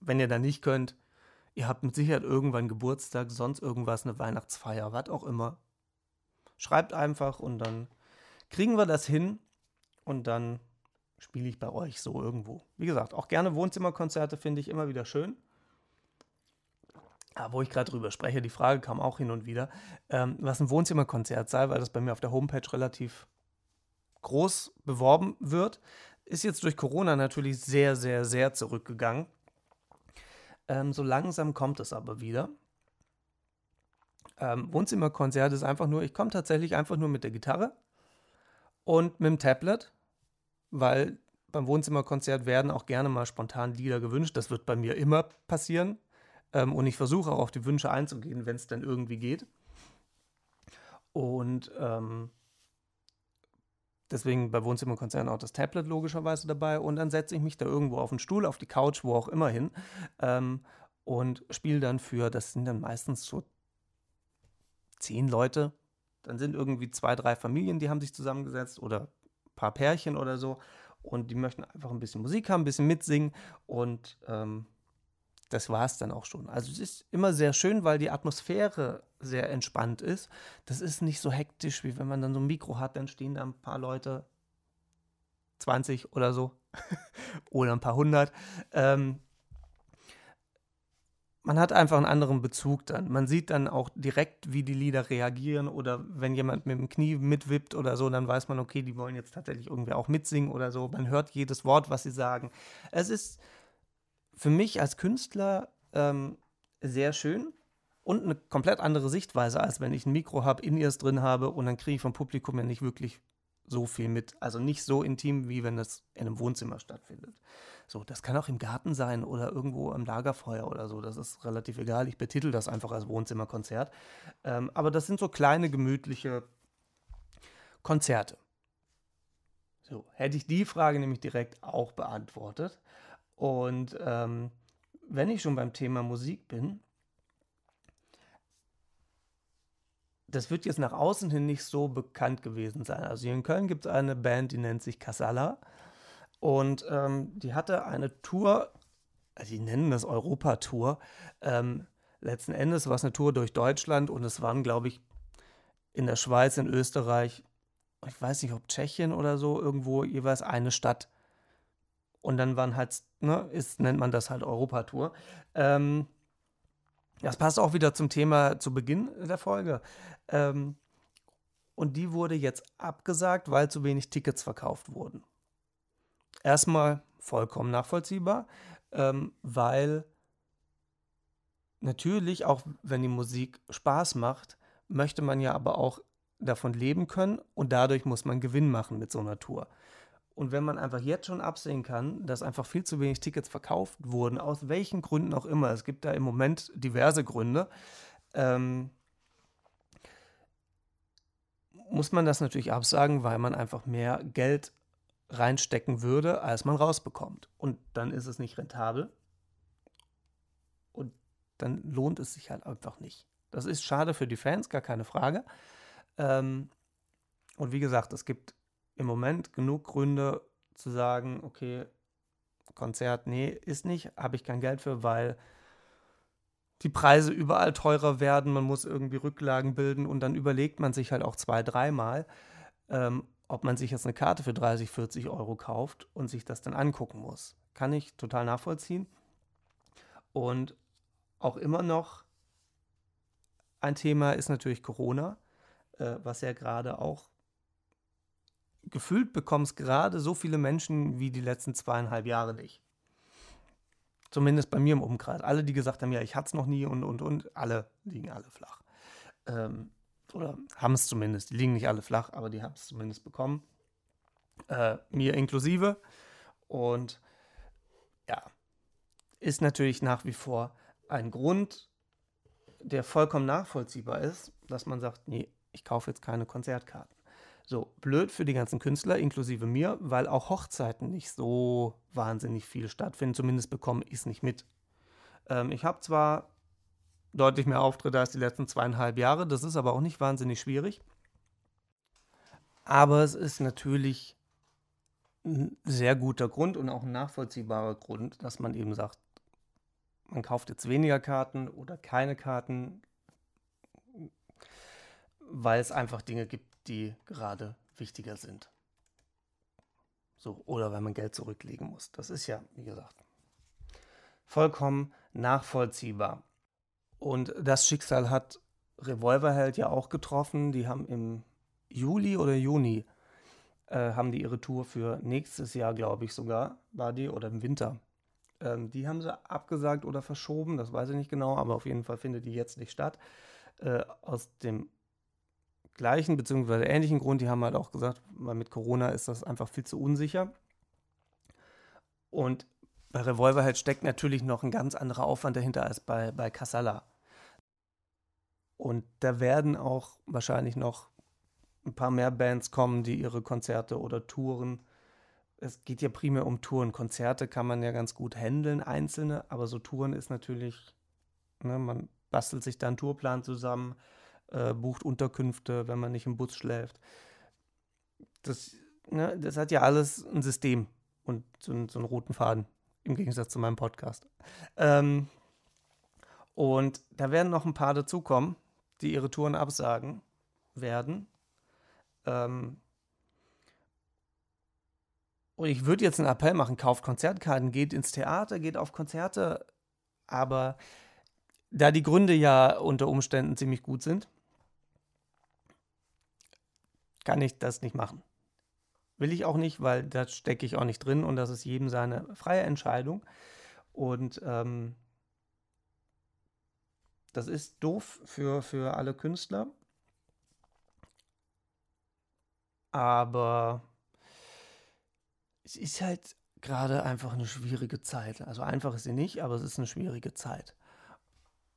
wenn ihr da nicht könnt, ihr habt mit Sicherheit irgendwann Geburtstag, sonst irgendwas, eine Weihnachtsfeier, was auch immer. Schreibt einfach und dann kriegen wir das hin und dann spiele ich bei euch so irgendwo. Wie gesagt, auch gerne Wohnzimmerkonzerte finde ich immer wieder schön. Aber wo ich gerade drüber spreche, die Frage kam auch hin und wieder, ähm, was ein Wohnzimmerkonzert sei, weil das bei mir auf der Homepage relativ groß beworben wird. Ist jetzt durch Corona natürlich sehr, sehr, sehr zurückgegangen. Ähm, so langsam kommt es aber wieder. Ähm, Wohnzimmerkonzert ist einfach nur, ich komme tatsächlich einfach nur mit der Gitarre und mit dem Tablet, weil beim Wohnzimmerkonzert werden auch gerne mal spontan Lieder gewünscht. Das wird bei mir immer passieren. Ähm, und ich versuche auch auf die Wünsche einzugehen, wenn es dann irgendwie geht. Und ähm, deswegen bei Wohnzimmerkonzerten auch das Tablet logischerweise dabei. Und dann setze ich mich da irgendwo auf den Stuhl, auf die Couch, wo auch immer hin. Ähm, und spiele dann für, das sind dann meistens so zehn Leute. Dann sind irgendwie zwei, drei Familien, die haben sich zusammengesetzt oder paar Pärchen oder so. Und die möchten einfach ein bisschen Musik haben, ein bisschen mitsingen. Und ähm, das war es dann auch schon. Also es ist immer sehr schön, weil die Atmosphäre sehr entspannt ist. Das ist nicht so hektisch, wie wenn man dann so ein Mikro hat, dann stehen da ein paar Leute, 20 oder so, oder ein paar hundert. Ähm, man hat einfach einen anderen Bezug dann. Man sieht dann auch direkt, wie die Lieder reagieren oder wenn jemand mit dem Knie mitwippt oder so, dann weiß man, okay, die wollen jetzt tatsächlich irgendwie auch mitsingen oder so. Man hört jedes Wort, was sie sagen. Es ist für mich als Künstler ähm, sehr schön und eine komplett andere Sichtweise, als wenn ich ein Mikro habe, in ears drin habe und dann kriege ich vom Publikum ja nicht wirklich so viel mit. Also nicht so intim, wie wenn das in einem Wohnzimmer stattfindet. So, das kann auch im Garten sein oder irgendwo am Lagerfeuer oder so. Das ist relativ egal. Ich betitel das einfach als Wohnzimmerkonzert. Ähm, aber das sind so kleine, gemütliche Konzerte. So, hätte ich die Frage nämlich direkt auch beantwortet. Und ähm, wenn ich schon beim Thema Musik bin, das wird jetzt nach außen hin nicht so bekannt gewesen sein. Also hier in Köln gibt es eine Band, die nennt sich Casala. Und ähm, die hatte eine Tour, also die nennen das Europa-Tour. Ähm, letzten Endes war es eine Tour durch Deutschland und es waren, glaube ich, in der Schweiz, in Österreich, ich weiß nicht, ob Tschechien oder so, irgendwo jeweils eine Stadt. Und dann waren halt, ne, ist, nennt man das halt Europa-Tour. Ähm, das passt auch wieder zum Thema zu Beginn der Folge. Ähm, und die wurde jetzt abgesagt, weil zu wenig Tickets verkauft wurden erstmal vollkommen nachvollziehbar, ähm, weil natürlich, auch wenn die Musik Spaß macht, möchte man ja aber auch davon leben können und dadurch muss man Gewinn machen mit so einer Tour. Und wenn man einfach jetzt schon absehen kann, dass einfach viel zu wenig Tickets verkauft wurden, aus welchen Gründen auch immer, es gibt da im Moment diverse Gründe, ähm, muss man das natürlich absagen, weil man einfach mehr Geld reinstecken würde, als man rausbekommt. Und dann ist es nicht rentabel. Und dann lohnt es sich halt einfach nicht. Das ist schade für die Fans, gar keine Frage. Ähm, und wie gesagt, es gibt im Moment genug Gründe zu sagen, okay, Konzert, nee, ist nicht, habe ich kein Geld für, weil die Preise überall teurer werden, man muss irgendwie Rücklagen bilden und dann überlegt man sich halt auch zwei, dreimal, ähm, ob man sich jetzt eine Karte für 30, 40 Euro kauft und sich das dann angucken muss. Kann ich total nachvollziehen. Und auch immer noch ein Thema ist natürlich Corona, äh, was ja gerade auch gefühlt bekommst gerade so viele Menschen wie die letzten zweieinhalb Jahre nicht. Zumindest bei mir im Umkreis. Alle, die gesagt haben, ja, ich hatte es noch nie und, und, und, alle liegen alle flach. Ähm, oder haben es zumindest. Die liegen nicht alle flach, aber die haben es zumindest bekommen. Äh, mir inklusive. Und ja, ist natürlich nach wie vor ein Grund, der vollkommen nachvollziehbar ist, dass man sagt, nee, ich kaufe jetzt keine Konzertkarten. So, blöd für die ganzen Künstler, inklusive mir, weil auch Hochzeiten nicht so wahnsinnig viel stattfinden. Zumindest bekomme ich es nicht mit. Ähm, ich habe zwar deutlich mehr Auftritte als die letzten zweieinhalb Jahre. Das ist aber auch nicht wahnsinnig schwierig. Aber es ist natürlich ein sehr guter Grund und auch ein nachvollziehbarer Grund, dass man eben sagt, man kauft jetzt weniger Karten oder keine Karten, weil es einfach Dinge gibt, die gerade wichtiger sind. So, oder weil man Geld zurücklegen muss. Das ist ja, wie gesagt, vollkommen nachvollziehbar. Und das Schicksal hat Revolverheld ja auch getroffen. Die haben im Juli oder Juni äh, haben die ihre Tour für nächstes Jahr, glaube ich sogar, war die, oder im Winter. Ähm, die haben sie abgesagt oder verschoben, das weiß ich nicht genau, aber auf jeden Fall findet die jetzt nicht statt. Äh, aus dem gleichen bzw. ähnlichen Grund, die haben halt auch gesagt, weil mit Corona ist das einfach viel zu unsicher. Und bei Revolverhead steckt natürlich noch ein ganz anderer Aufwand dahinter als bei, bei Casala. Und da werden auch wahrscheinlich noch ein paar mehr Bands kommen, die ihre Konzerte oder Touren. Es geht ja primär um Touren. Konzerte kann man ja ganz gut handeln, einzelne, aber so Touren ist natürlich, ne, man bastelt sich da einen Tourplan zusammen, äh, bucht Unterkünfte, wenn man nicht im Bus schläft. Das, ne, das hat ja alles ein System und so, so einen roten Faden, im Gegensatz zu meinem Podcast. Ähm, und da werden noch ein paar dazukommen, die ihre Touren absagen werden. Ähm, und ich würde jetzt einen Appell machen, kauft Konzertkarten, geht ins Theater, geht auf Konzerte, aber da die Gründe ja unter Umständen ziemlich gut sind, kann ich das nicht machen. Will ich auch nicht, weil da stecke ich auch nicht drin und das ist jedem seine freie Entscheidung. Und ähm, das ist doof für, für alle Künstler. Aber es ist halt gerade einfach eine schwierige Zeit. Also einfach ist sie nicht, aber es ist eine schwierige Zeit.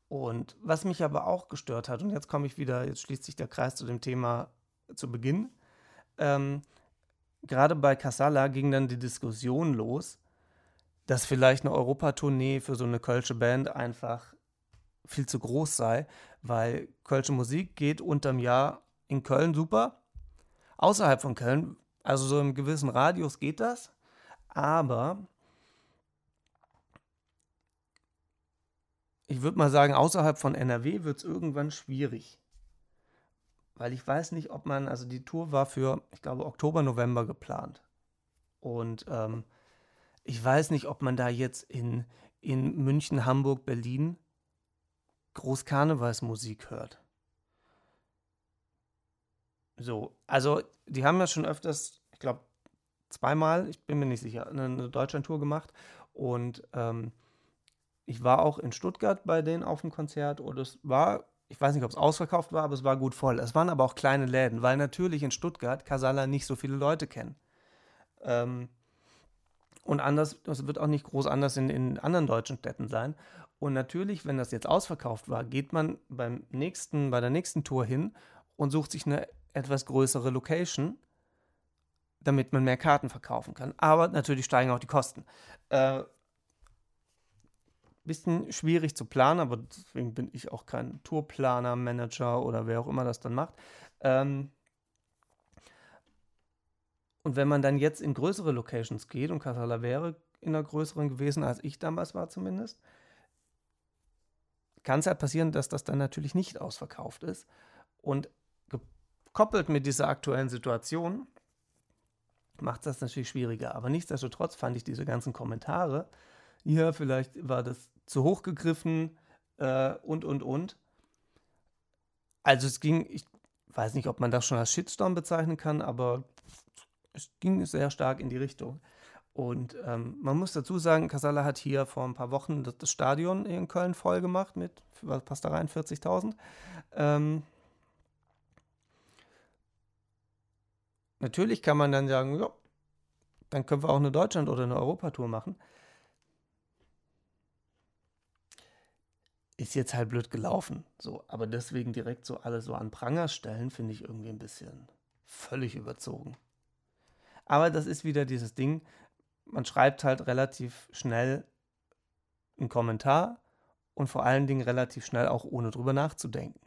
Und was mich aber auch gestört hat, und jetzt komme ich wieder, jetzt schließt sich der Kreis zu dem Thema zu Beginn. Ähm, gerade bei Casala ging dann die Diskussion los, dass vielleicht eine Europatournee für so eine kölsche Band einfach viel zu groß sei, weil kölsche Musik geht unterm Jahr in Köln super. Außerhalb von Köln, also so im gewissen Radius geht das, aber ich würde mal sagen, außerhalb von NRW wird es irgendwann schwierig weil ich weiß nicht, ob man, also die Tour war für, ich glaube, Oktober, November geplant. Und ähm, ich weiß nicht, ob man da jetzt in, in München, Hamburg, Berlin Großkarnevalsmusik hört. So, also die haben ja schon öfters, ich glaube, zweimal, ich bin mir nicht sicher, eine, eine Deutschlandtour gemacht. Und ähm, ich war auch in Stuttgart bei denen auf dem Konzert und es war ich weiß nicht, ob es ausverkauft war, aber es war gut voll. Es waren aber auch kleine Läden, weil natürlich in Stuttgart Casala nicht so viele Leute kennen. Ähm, und anders, das wird auch nicht groß anders in, in anderen deutschen Städten sein. Und natürlich, wenn das jetzt ausverkauft war, geht man beim nächsten, bei der nächsten Tour hin und sucht sich eine etwas größere Location, damit man mehr Karten verkaufen kann. Aber natürlich steigen auch die Kosten. Äh, bisschen schwierig zu planen, aber deswegen bin ich auch kein Tourplaner, Manager oder wer auch immer das dann macht. Ähm und wenn man dann jetzt in größere Locations geht, und Casala wäre in einer größeren gewesen, als ich damals war zumindest, kann es halt passieren, dass das dann natürlich nicht ausverkauft ist. Und gekoppelt mit dieser aktuellen Situation macht das natürlich schwieriger. Aber nichtsdestotrotz fand ich diese ganzen Kommentare, ja, vielleicht war das zu hoch gegriffen äh, und, und, und. Also es ging, ich weiß nicht, ob man das schon als Shitstorm bezeichnen kann, aber es ging sehr stark in die Richtung. Und ähm, man muss dazu sagen, Casala hat hier vor ein paar Wochen das, das Stadion in Köln voll gemacht mit, was passt da rein, 40.000. Ähm, natürlich kann man dann sagen, ja, dann können wir auch eine Deutschland- oder eine Europatour machen. Ist jetzt halt blöd gelaufen. So, aber deswegen direkt so alles so an Pranger stellen, finde ich irgendwie ein bisschen völlig überzogen. Aber das ist wieder dieses Ding, man schreibt halt relativ schnell einen Kommentar und vor allen Dingen relativ schnell auch ohne drüber nachzudenken.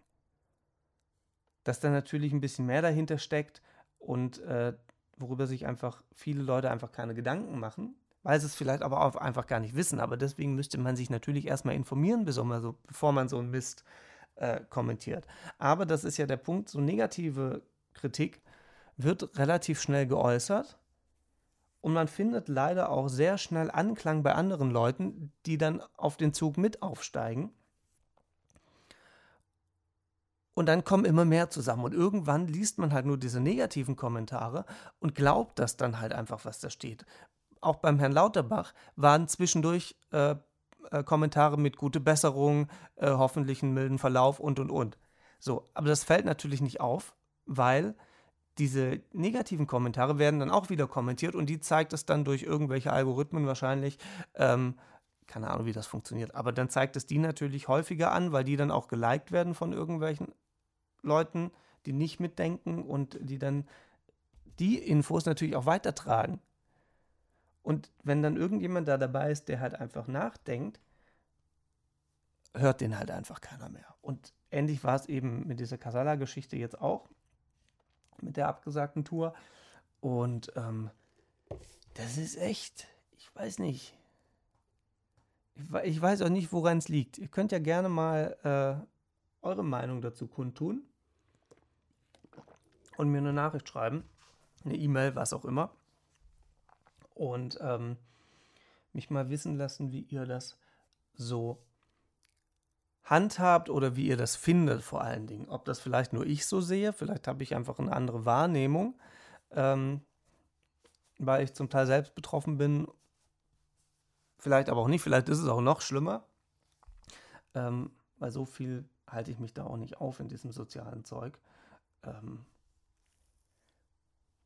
Dass da natürlich ein bisschen mehr dahinter steckt und äh, worüber sich einfach viele Leute einfach keine Gedanken machen, weil sie es vielleicht aber auch einfach gar nicht wissen. Aber deswegen müsste man sich natürlich erstmal informieren, bevor man so einen Mist äh, kommentiert. Aber das ist ja der Punkt, so negative Kritik wird relativ schnell geäußert. Und man findet leider auch sehr schnell Anklang bei anderen Leuten, die dann auf den Zug mit aufsteigen. Und dann kommen immer mehr zusammen. Und irgendwann liest man halt nur diese negativen Kommentare und glaubt das dann halt einfach, was da steht auch beim Herrn Lauterbach waren zwischendurch äh, äh, Kommentare mit gute Besserung, äh, hoffentlich einen milden Verlauf und und und. So, aber das fällt natürlich nicht auf, weil diese negativen Kommentare werden dann auch wieder kommentiert und die zeigt es dann durch irgendwelche Algorithmen wahrscheinlich. Ähm, keine Ahnung, wie das funktioniert, aber dann zeigt es die natürlich häufiger an, weil die dann auch geliked werden von irgendwelchen Leuten, die nicht mitdenken und die dann die Infos natürlich auch weitertragen. Und wenn dann irgendjemand da dabei ist, der halt einfach nachdenkt, hört den halt einfach keiner mehr. Und ähnlich war es eben mit dieser Casala-Geschichte jetzt auch, mit der abgesagten Tour. Und ähm, das ist echt, ich weiß nicht. Ich, weiß auch nicht, woran es liegt. Ihr könnt ja gerne mal äh, eure Meinung dazu kundtun und mir eine Nachricht schreiben, eine E-Mail, was auch immer. Und ähm, mich mal wissen lassen, wie ihr das so handhabt oder wie ihr das findet vor allen Dingen. Ob das vielleicht nur ich so sehe, vielleicht habe ich einfach eine andere Wahrnehmung, ähm, weil ich zum Teil selbst betroffen bin, vielleicht aber auch nicht, vielleicht ist es auch noch schlimmer, ähm, weil so viel halte ich mich da auch nicht auf in diesem sozialen Zeug. Ähm,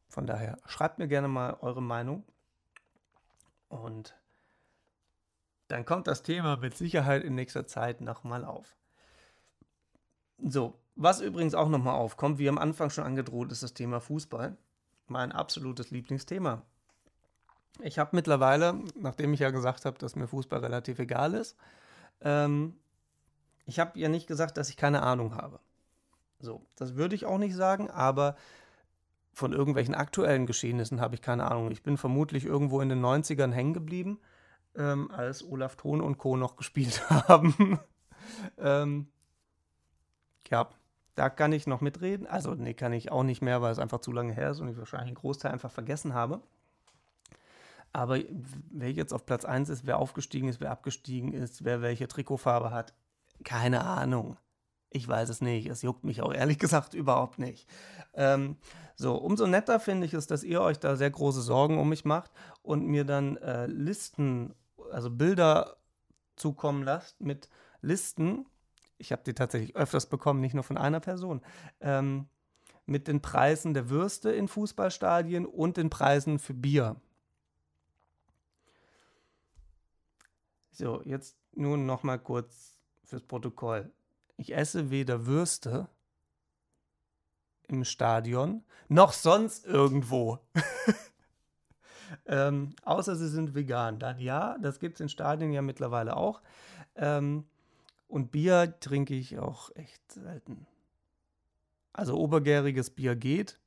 von daher schreibt mir gerne mal eure Meinung und dann kommt das Thema mit Sicherheit in nächster Zeit nochmal auf. So, was übrigens auch nochmal aufkommt, wie am Anfang schon angedroht, ist das Thema Fußball. Mein absolutes Lieblingsthema. Ich habe mittlerweile, nachdem ich ja gesagt habe, dass mir Fußball relativ egal ist, ähm, ich habe ja nicht gesagt, dass ich keine Ahnung habe. So, das würde ich auch nicht sagen, aber von irgendwelchen aktuellen Geschehnissen habe ich keine Ahnung. Ich bin vermutlich irgendwo in den 90ern hängen geblieben ähm, als Olaf Thon und Co. noch gespielt haben. ähm, ja, da kann ich noch mitreden. Also, nee, kann ich auch nicht mehr, weil es einfach zu lange her ist und ich wahrscheinlich einen Großteil einfach vergessen habe. Aber wer jetzt auf Platz 1 ist, wer aufgestiegen ist, wer abgestiegen ist, wer welche Trikotfarbe hat, keine Ahnung. Ich weiß es nicht. Es juckt mich auch ehrlich gesagt überhaupt nicht. Ähm, so, umso netter finde ich es, dass ihr euch da sehr große Sorgen um mich macht und mir dann äh, Listen also Bilder zukommen lasst mit Listen. Ich habe die tatsächlich öfters bekommen, nicht nur von einer Person. Ähm, mit den Preisen der Würste in Fußballstadien und den Preisen für Bier. So, jetzt nun noch mal kurz fürs Protokoll. Ich esse weder Würste im Stadion noch sonst irgendwo. Ähm, außer sie sind vegan. Dann ja, das gibt es in Stadien ja mittlerweile auch. Ähm, und Bier trinke ich auch echt selten. Also obergäriges Bier geht,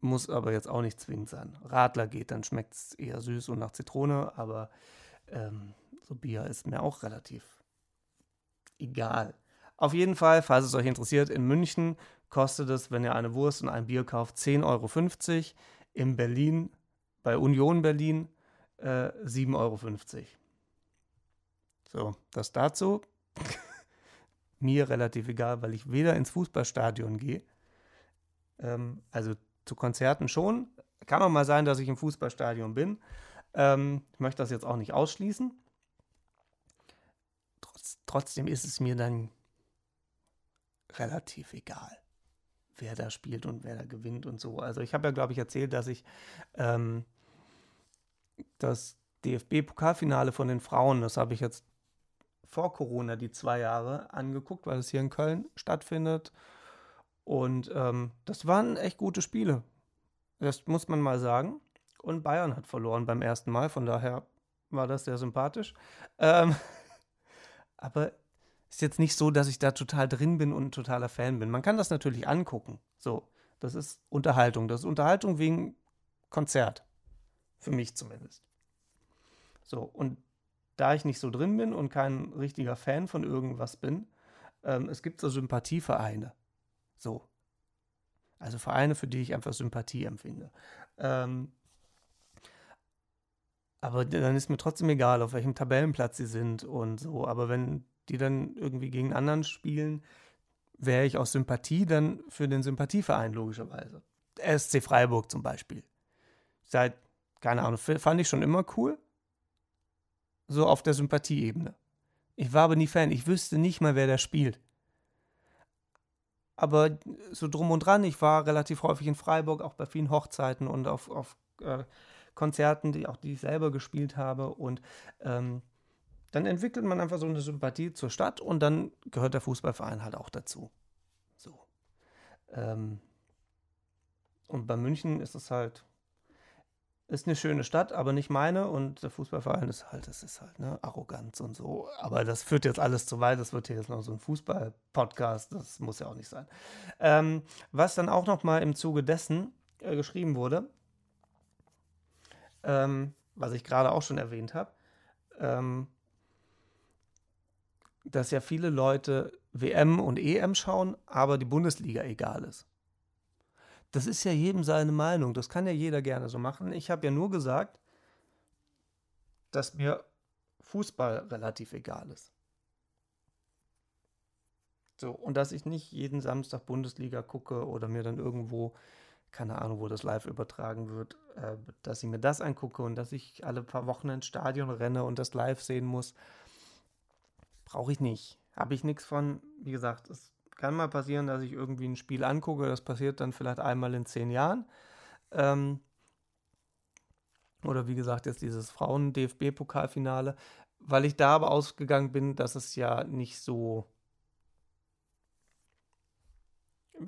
muss aber jetzt auch nicht zwingend sein. Radler geht, dann schmeckt es eher süß und nach Zitrone, aber ähm, so Bier ist mir auch relativ egal. Auf jeden Fall, falls es euch interessiert, in München kostet es, wenn ihr eine Wurst und ein Bier kauft, 10,50 Euro in Berlin, bei Union Berlin, äh, 7,50 Euro. So, das dazu. Mir relativ egal, weil ich weder ins Fußballstadion gehe, ähm, also zu Konzerten schon. Kann auch mal sein, dass ich im Fußballstadion bin. Ähm, ich möchte das jetzt auch nicht ausschließen. Trotz, trotzdem ist es mir dann relativ egal wer da spielt und wer da gewinnt und so. Also ich habe ja, glaube ich, erzählt, dass ich ähm, das DFB-Pokalfinale von den Frauen, das habe ich jetzt vor Corona die zwei Jahre angeguckt, weil es hier in Köln stattfindet. Und ähm, das waren echt gute Spiele. Das muss man mal sagen. Und Bayern hat verloren beim ersten Mal, von daher war das sehr sympathisch. Ähm, aber ist jetzt nicht so, dass ich da total drin bin und ein totaler Fan bin. Man kann das natürlich angucken. So, das ist Unterhaltung. Das ist Unterhaltung wegen Konzert. Für mich zumindest. So, und da ich nicht so drin bin und kein richtiger Fan von irgendwas bin, ähm, es gibt so Sympathievereine. So. Also Vereine, für die ich einfach Sympathie empfinde. Ähm, aber dann ist mir trotzdem egal, auf welchem Tabellenplatz sie sind und so. Aber wenn die dann irgendwie gegen anderen spielen, wäre ich aus Sympathie dann für den Sympathieverein logischerweise. SC Freiburg zum Beispiel. Seit, keine Ahnung, fand ich schon immer cool. So auf der Sympathieebene. Ich war aber nie Fan. Ich wüsste nicht mal, wer da spielt. aber so drum und dran, ich war relativ häufig in Freiburg, auch bei vielen Hochzeiten und auf, auf äh, Konzerten, die auch die ich selber gespielt habe. Und ähm, dann entwickelt man einfach so eine Sympathie zur Stadt und dann gehört der Fußballverein halt auch dazu. So. Ähm, und bei München ist es halt, ist eine schöne Stadt, aber nicht meine. Und der Fußballverein ist halt, das ist halt, ne, Arroganz und so. Aber das führt jetzt alles zu weit. Das wird hier jetzt noch so ein Fußball-Podcast. Das muss ja auch nicht sein. Ähm, was dann auch noch mal im Zuge dessen äh, geschrieben wurde, ähm, was ich gerade auch schon erwähnt habe, ähm, dass ja viele Leute WM und EM schauen, aber die Bundesliga egal ist. Das ist ja jedem seine Meinung. Das kann ja jeder gerne so machen. Ich habe ja nur gesagt, dass mir Fußball relativ egal ist. So, und dass ich nicht jeden Samstag Bundesliga gucke oder mir dann irgendwo keine Ahnung, wo das live übertragen wird, äh, dass ich mir das angucke und dass ich alle paar Wochen ins Stadion renne und das live sehen muss, brauche ich nicht. Habe ich nichts von. Wie gesagt, es kann mal passieren, dass ich irgendwie ein Spiel angucke. Das passiert dann vielleicht einmal in zehn Jahren. Ähm, oder wie gesagt, jetzt dieses Frauen-DFB-Pokalfinale, weil ich da aber ausgegangen bin, dass es ja nicht so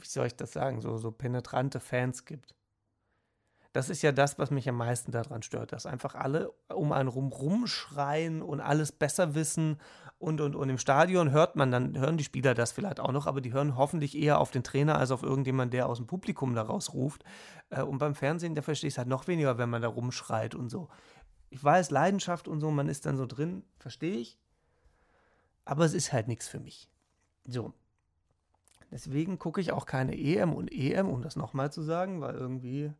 wie soll ich das sagen, so, so penetrante Fans gibt. Das ist ja das, was mich am meisten daran stört, dass einfach alle um einen rum rumschreien und alles besser wissen und, und, und im Stadion hört man dann, hören die Spieler das vielleicht auch noch, aber die hören hoffentlich eher auf den Trainer als auf irgendjemand, der aus dem Publikum daraus ruft. Äh, und beim Fernsehen, da verstehe ich es halt noch weniger, wenn man da rumschreit und so. Ich weiß, Leidenschaft und so, man ist dann so drin, verstehe ich. Aber es ist halt nichts für mich. So, Deswegen gucke ich auch keine EM und EM, um das nochmal zu sagen, weil irgendwie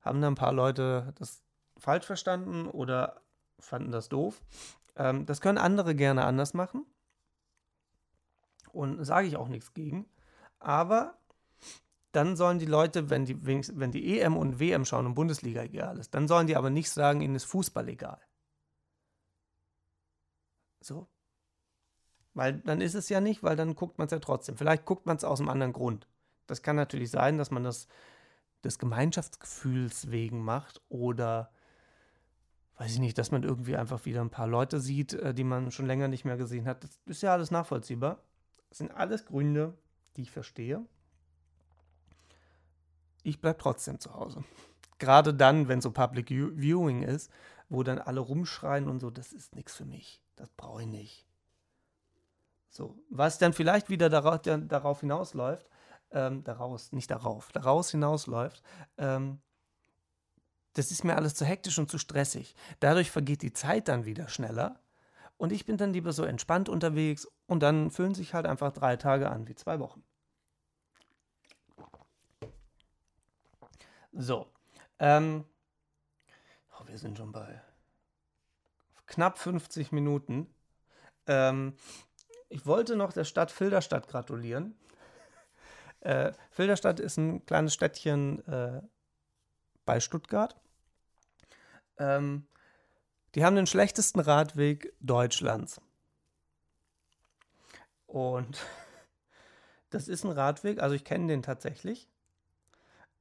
haben da ein paar Leute das falsch verstanden oder fanden das doof. Ähm, das können andere gerne anders machen. Und sage ich auch nichts gegen. Aber dann sollen die Leute, wenn die, wenn die EM und WM schauen und Bundesliga egal ist, dann sollen die aber nicht sagen, ihnen ist Fußball egal. So, weil dann ist es ja nicht, weil dann guckt man es ja trotzdem. Vielleicht guckt man es aus einem anderen Grund. Das kann natürlich sein, dass man das des Gemeinschaftsgefühls wegen macht oder weiß ich nicht, dass man irgendwie einfach wieder ein paar Leute sieht, äh, die man schon länger nicht mehr gesehen hat. Das ist ja alles nachvollziehbar. Das sind alles Gründe, die ich verstehe. Ich bleibe trotzdem zu Hause. Gerade dann, wenn so Public Viewing ist, wo dann alle rumschreien und so, das ist nichts für mich. Das brauche ich nicht. So, was dann vielleicht wieder darauf, darauf hinausläuft, ähm, daraus, nicht darauf, daraus hinausläuft, ähm, das ist mir alles zu hektisch und zu stressig. Dadurch vergeht die Zeit dann wieder schneller und ich bin dann lieber so entspannt unterwegs und dann fühlen sich halt einfach drei Tage an wie zwei Wochen. So, ähm, oh, wir sind schon bei knapp 50 Minuten. Ähm, ich wollte noch der Stadt Filderstadt gratulieren. Äh, Filderstadt ist ein kleines Städtchen äh, bei Stuttgart. Ähm, die haben den schlechtesten Radweg Deutschlands. Und das ist ein Radweg, also ich kenne den tatsächlich.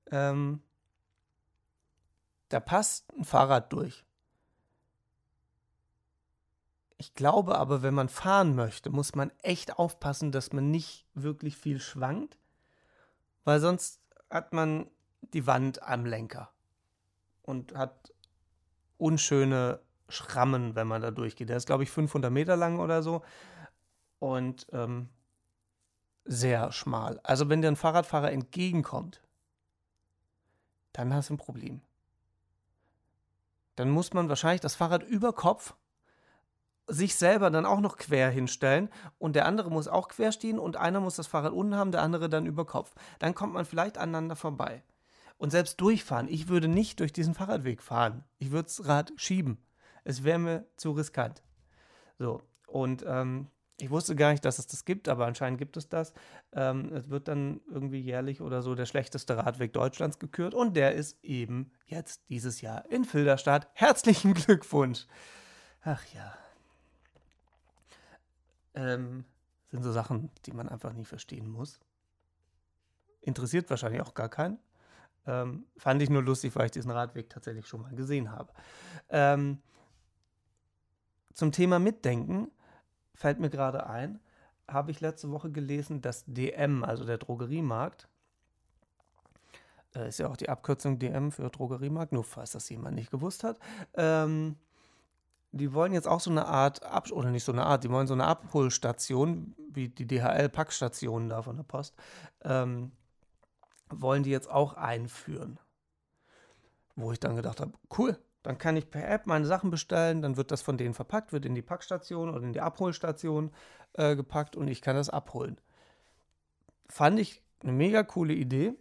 Ähm, da passt ein Fahrrad durch. Ich glaube aber, wenn man fahren möchte, muss man echt aufpassen, dass man nicht wirklich viel schwankt, weil sonst hat man die Wand am Lenker und hat unschöne Schrammen, wenn man da durchgeht. Der ist, glaube ich, 500 Meter lang oder so und ähm, sehr schmal. Also wenn dir ein Fahrradfahrer entgegenkommt, dann hast du ein Problem. Dann muss man wahrscheinlich das Fahrrad über Kopf sich selber dann auch noch quer hinstellen und der andere muss auch quer stehen und einer muss das Fahrrad unten haben, der andere dann über Kopf. Dann kommt man vielleicht aneinander vorbei. Und selbst durchfahren, ich würde nicht durch diesen Fahrradweg fahren. Ich würde das Rad schieben. Es wäre mir zu riskant. So, und ähm, ich wusste gar nicht, dass es das gibt, aber anscheinend gibt es das. Ähm, es wird dann irgendwie jährlich oder so der schlechteste Radweg Deutschlands gekürt und der ist eben jetzt dieses Jahr in Filderstadt. Herzlichen Glückwunsch! Ach ja ähm, sind so Sachen, die man einfach nie verstehen muss. interessiert wahrscheinlich auch gar keinen. Ähm, fand ich nur lustig, weil ich diesen Radweg tatsächlich schon mal gesehen habe. Ähm, zum Thema Mitdenken fällt mir gerade ein, habe ich letzte Woche gelesen, dass DM, also der Drogeriemarkt, äh, ist ja auch die Abkürzung DM für Drogeriemarkt, nur falls das jemand nicht gewusst hat, ähm, die wollen jetzt auch so eine Art, Ab oder nicht so eine Art, die wollen so eine Abholstation, wie die DHL-Packstationen da von der Post, ähm, wollen die jetzt auch einführen. Wo ich dann gedacht habe, cool, dann kann ich per App meine Sachen bestellen, dann wird das von denen verpackt, wird in die Packstation oder in die Abholstation äh, gepackt und ich kann das abholen. Fand ich eine mega coole Idee,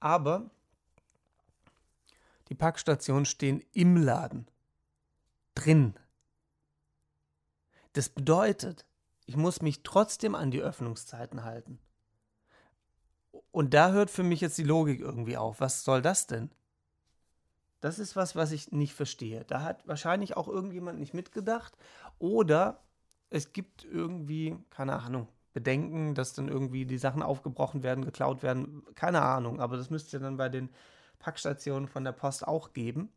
aber die Packstationen stehen im Laden, drin. Das bedeutet, ich muss mich trotzdem an die Öffnungszeiten halten. Und da hört für mich jetzt die Logik irgendwie auf. Was soll das denn? Das ist was, was ich nicht verstehe. Da hat wahrscheinlich auch irgendjemand nicht mitgedacht. Oder es gibt irgendwie, keine Ahnung, Bedenken, dass dann irgendwie die Sachen aufgebrochen werden, geklaut werden. Keine Ahnung, aber das müsste dann bei den Packstationen von der Post auch geben.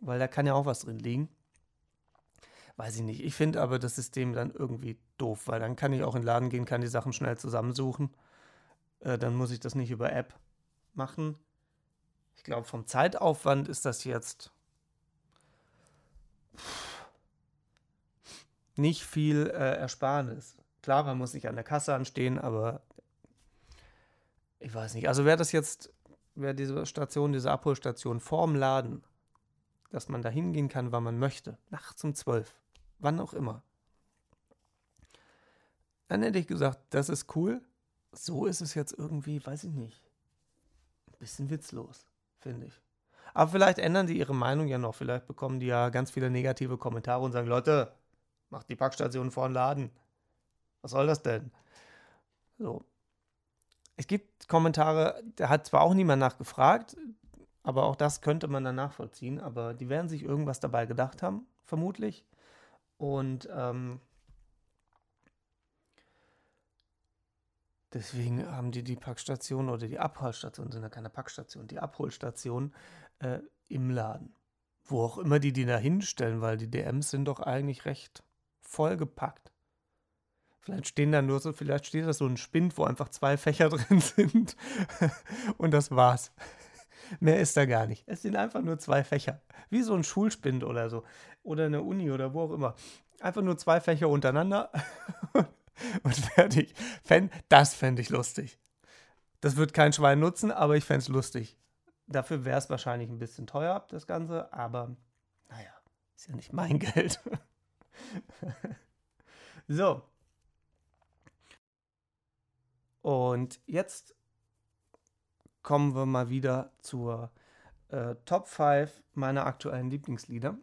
Weil da kann ja auch was drin liegen. Weiß ich nicht. Ich finde aber das System dann irgendwie doof, weil dann kann ich auch in den Laden gehen, kann die Sachen schnell zusammensuchen. Äh, dann muss ich das nicht über App machen. Ich glaube, vom Zeitaufwand ist das jetzt nicht viel äh, Ersparnis. Klar, man muss nicht an der Kasse anstehen, aber ich weiß nicht. Also wer das jetzt, wer diese Station, diese Abholstation vorm Laden, dass man da hingehen kann, wann man möchte, nachts um zwölf, wann auch immer, dann hätte ich gesagt, das ist cool. So ist es jetzt irgendwie, weiß ich nicht, ein bisschen witzlos finde ich. Aber vielleicht ändern die ihre Meinung ja noch. Vielleicht bekommen die ja ganz viele negative Kommentare und sagen: Leute, macht die Packstation vor den Laden. Was soll das denn? So. Es gibt Kommentare, da hat zwar auch niemand nachgefragt, aber auch das könnte man dann nachvollziehen. Aber die werden sich irgendwas dabei gedacht haben, vermutlich. Und ähm, Deswegen haben die die Packstation oder die Abholstation, sind ja keine Packstation, die Abholstation äh, im Laden. Wo auch immer die die da hinstellen, weil die DMs sind doch eigentlich recht vollgepackt. Vielleicht stehen da nur so, vielleicht steht da so ein Spind, wo einfach zwei Fächer drin sind. Und das war's. Mehr ist da gar nicht. Es sind einfach nur zwei Fächer. Wie so ein Schulspind oder so. Oder eine Uni oder wo auch immer. Einfach nur zwei Fächer untereinander. und fertig. Fänd, das fände ich lustig. Das wird kein Schwein nutzen, aber ich fände es lustig. Dafür wäre es wahrscheinlich ein bisschen teuer, das Ganze, aber naja, ist ja nicht mein Geld. so. Und jetzt kommen wir mal wieder zur äh, Top 5 meiner aktuellen Lieblingslieder,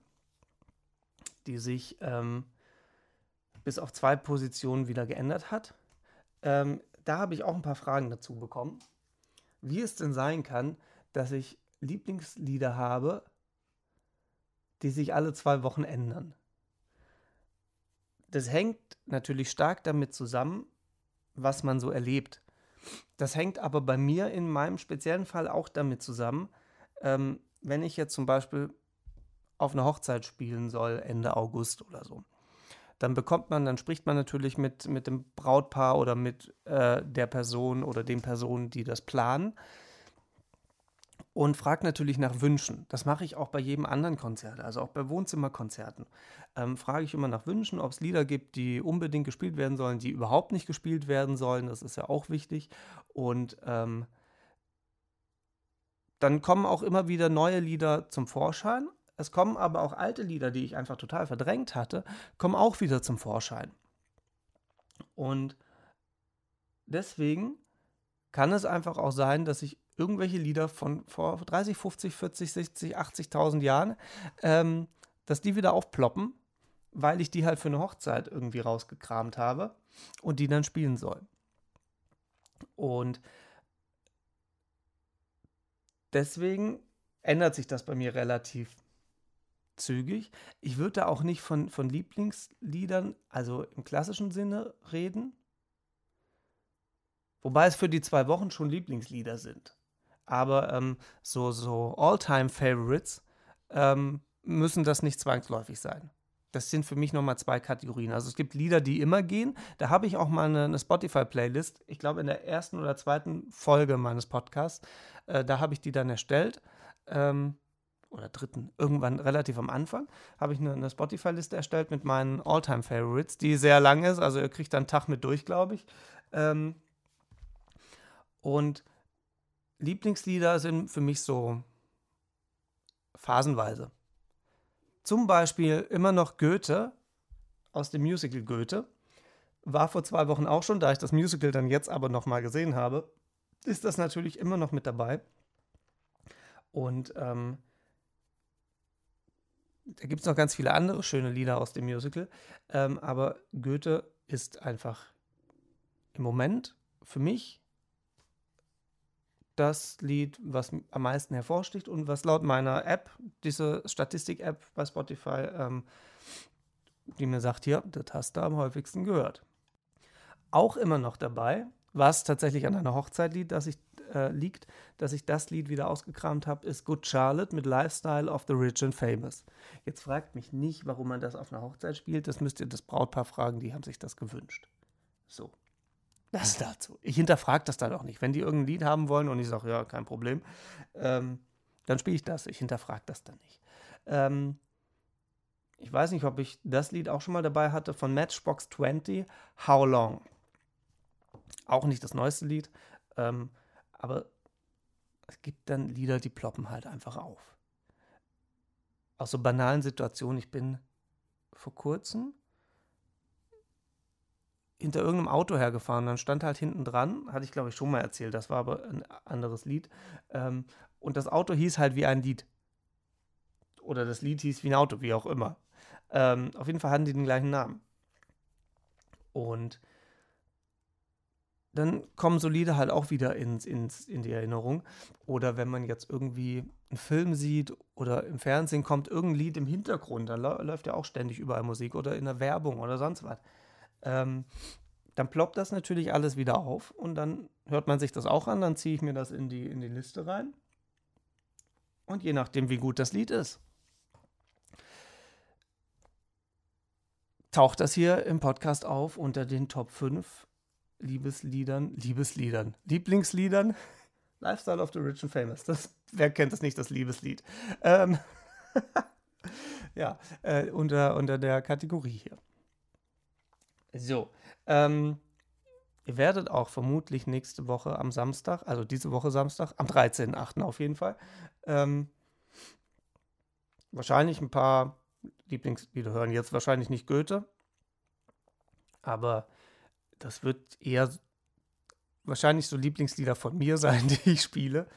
die sich ähm, bis auf zwei Positionen wieder geändert hat. Ähm, da habe ich auch ein paar Fragen dazu bekommen. Wie es denn sein kann, dass ich Lieblingslieder habe, die sich alle zwei Wochen ändern. Das hängt natürlich stark damit zusammen, was man so erlebt. Das hängt aber bei mir in meinem speziellen Fall auch damit zusammen, ähm, wenn ich jetzt zum Beispiel auf einer Hochzeit spielen soll, Ende August oder so dann bekommt man, dann spricht man natürlich mit, mit dem Brautpaar oder mit äh, der Person oder den Personen, die das planen und fragt natürlich nach Wünschen. Das mache ich auch bei jedem anderen Konzert, also auch bei Wohnzimmerkonzerten. Ähm, frage ich immer nach Wünschen, ob es Lieder gibt, die unbedingt gespielt werden sollen, die überhaupt nicht gespielt werden sollen. Das ist ja auch wichtig. Und ähm, dann kommen auch immer wieder neue Lieder zum Vorschein. Es kommen aber auch alte Lieder, die ich einfach total verdrängt hatte, kommen auch wieder zum Vorschein. Und deswegen kann es einfach auch sein, dass ich irgendwelche Lieder von vor 30, 50, 40, 60, 80.000 Jahren, ähm, dass die wieder aufploppen, weil ich die halt für eine Hochzeit irgendwie rausgekramt habe und die dann spielen soll. Und deswegen ändert sich das bei mir relativ zügig. Ich würde da auch nicht von, von Lieblingsliedern, also im klassischen Sinne, reden. Wobei es für die zwei Wochen schon Lieblingslieder sind. Aber ähm, so, so All-Time-Favorites ähm, müssen das nicht zwangsläufig sein. Das sind für mich nochmal zwei Kategorien. Also es gibt Lieder, die immer gehen. Da habe ich auch mal eine, eine Spotify-Playlist. Ich glaube, in der ersten oder zweiten Folge meines Podcasts. Äh, da habe ich die dann erstellt. Ähm, oder dritten, irgendwann relativ am Anfang, habe ich eine, eine Spotify-Liste erstellt mit meinen All-Time-Favorites, die sehr lang ist. Also ihr kriegt dann einen Tag mit durch, glaube ich. Ähm, und Lieblingslieder sind für mich so phasenweise. Zum Beispiel immer noch Goethe aus dem Musical Goethe. War vor zwei Wochen auch schon, da ich das Musical dann jetzt aber nochmal gesehen habe, ist das natürlich immer noch mit dabei. Und ähm, da gibt es noch ganz viele andere schöne Lieder aus dem Musical. Ähm, aber Goethe ist einfach im Moment für mich das Lied, was am meisten hervorsticht und was laut meiner App, diese Statistik-App bei Spotify, ähm, die mir sagt, hier, das hast du am häufigsten gehört. Auch immer noch dabei, was tatsächlich an einer Hochzeit liegt, dass ich, äh, liegt, dass ich das Lied wieder ausgekramt habe, ist Good Charlotte mit Lifestyle of the Rich and Famous. Jetzt fragt mich nicht, warum man das auf einer Hochzeit spielt, das müsst ihr das Brautpaar fragen, die haben sich das gewünscht. So. Das dazu. Ich hinterfrage das dann auch nicht. Wenn die irgendein Lied haben wollen und ich sage, ja, kein Problem, ähm, dann spiele ich das. Ich hinterfrage das dann nicht. Ähm, ich weiß nicht, ob ich das Lied auch schon mal dabei hatte von Matchbox 20, How Long. Auch nicht das neueste Lied, ähm, aber es gibt dann Lieder, die ploppen halt einfach auf. Aus so banalen Situationen. Ich bin vor kurzem hinter irgendeinem Auto hergefahren. Dann stand halt hinten dran, hatte ich glaube ich schon mal erzählt, das war aber ein anderes Lied. Ähm, und das Auto hieß halt wie ein Lied. Oder das Lied hieß wie ein Auto, wie auch immer. Ähm, auf jeden Fall hatten die den gleichen Namen. Und dann kommen so Lieder halt auch wieder ins, ins, in die Erinnerung. Oder wenn man jetzt irgendwie einen Film sieht oder im Fernsehen kommt irgendein Lied im Hintergrund, dann läuft ja auch ständig überall Musik oder in der Werbung oder sonst was ähm, dann ploppt das natürlich alles wieder auf und dann hört man sich das auch an, dann ziehe ich mir das in die, in die Liste rein. Und je nachdem, wie gut das Lied ist, taucht das hier im Podcast auf unter den Top 5 Liebesliedern, Liebesliedern, Lieblingsliedern. Lifestyle of the Rich and Famous. Das, wer kennt das nicht, das Liebeslied? Ähm, ja, äh, unter, unter der Kategorie hier. So, ähm, ihr werdet auch vermutlich nächste Woche am Samstag, also diese Woche Samstag, am 13.8. auf jeden Fall, ähm, wahrscheinlich ein paar Lieblingslieder hören. Jetzt wahrscheinlich nicht Goethe, aber das wird eher wahrscheinlich so Lieblingslieder von mir sein, die ich spiele.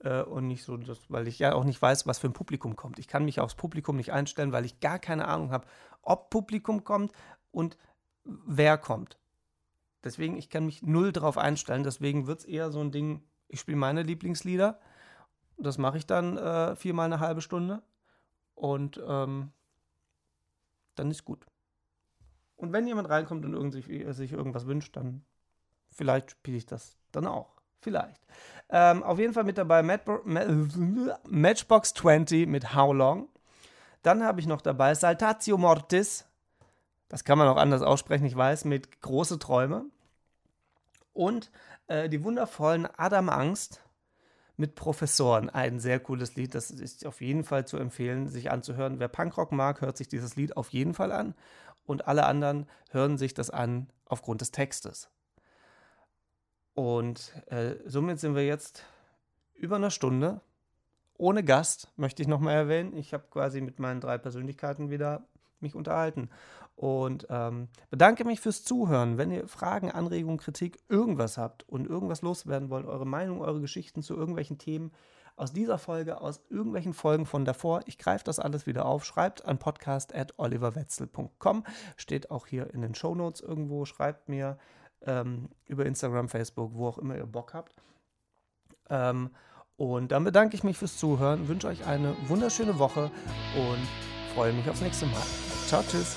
Äh, und nicht so, dass, weil ich ja auch nicht weiß, was für ein Publikum kommt. Ich kann mich aufs Publikum nicht einstellen, weil ich gar keine Ahnung habe, ob Publikum kommt und wer kommt. Deswegen, ich kann mich null drauf einstellen. Deswegen wird es eher so ein Ding, ich spiele meine Lieblingslieder. Das mache ich dann äh, viermal eine halbe Stunde. Und ähm, dann ist gut. Und wenn jemand reinkommt und irgend sich, sich irgendwas wünscht, dann vielleicht spiele ich das dann auch. Vielleicht. Ähm, auf jeden Fall mit dabei Matchbox 20 mit How Long. Dann habe ich noch dabei Saltatio Mortis das kann man auch anders aussprechen, ich weiß, mit große Träume. Und äh, die wundervollen Adam Angst mit Professoren. Ein sehr cooles Lied, das ist auf jeden Fall zu empfehlen, sich anzuhören. Wer Punkrock mag, hört sich dieses Lied auf jeden Fall an. Und alle anderen hören sich das an aufgrund des Textes. Und äh, somit sind wir jetzt über eine Stunde. Ohne Gast, möchte ich nochmal erwähnen. Ich habe quasi mit meinen drei Persönlichkeiten wieder mich unterhalten. Und ähm, bedanke mich fürs Zuhören. Wenn ihr Fragen, Anregungen, Kritik, irgendwas habt und irgendwas loswerden wollt, eure Meinung, eure Geschichten zu irgendwelchen Themen aus dieser Folge, aus irgendwelchen Folgen von davor, ich greife das alles wieder auf. Schreibt an podcast.oliverwetzel.com. Steht auch hier in den Show Notes irgendwo. Schreibt mir ähm, über Instagram, Facebook, wo auch immer ihr Bock habt. Ähm, und dann bedanke ich mich fürs Zuhören, wünsche euch eine wunderschöne Woche und freue mich aufs nächste Mal. Ciao, tschüss.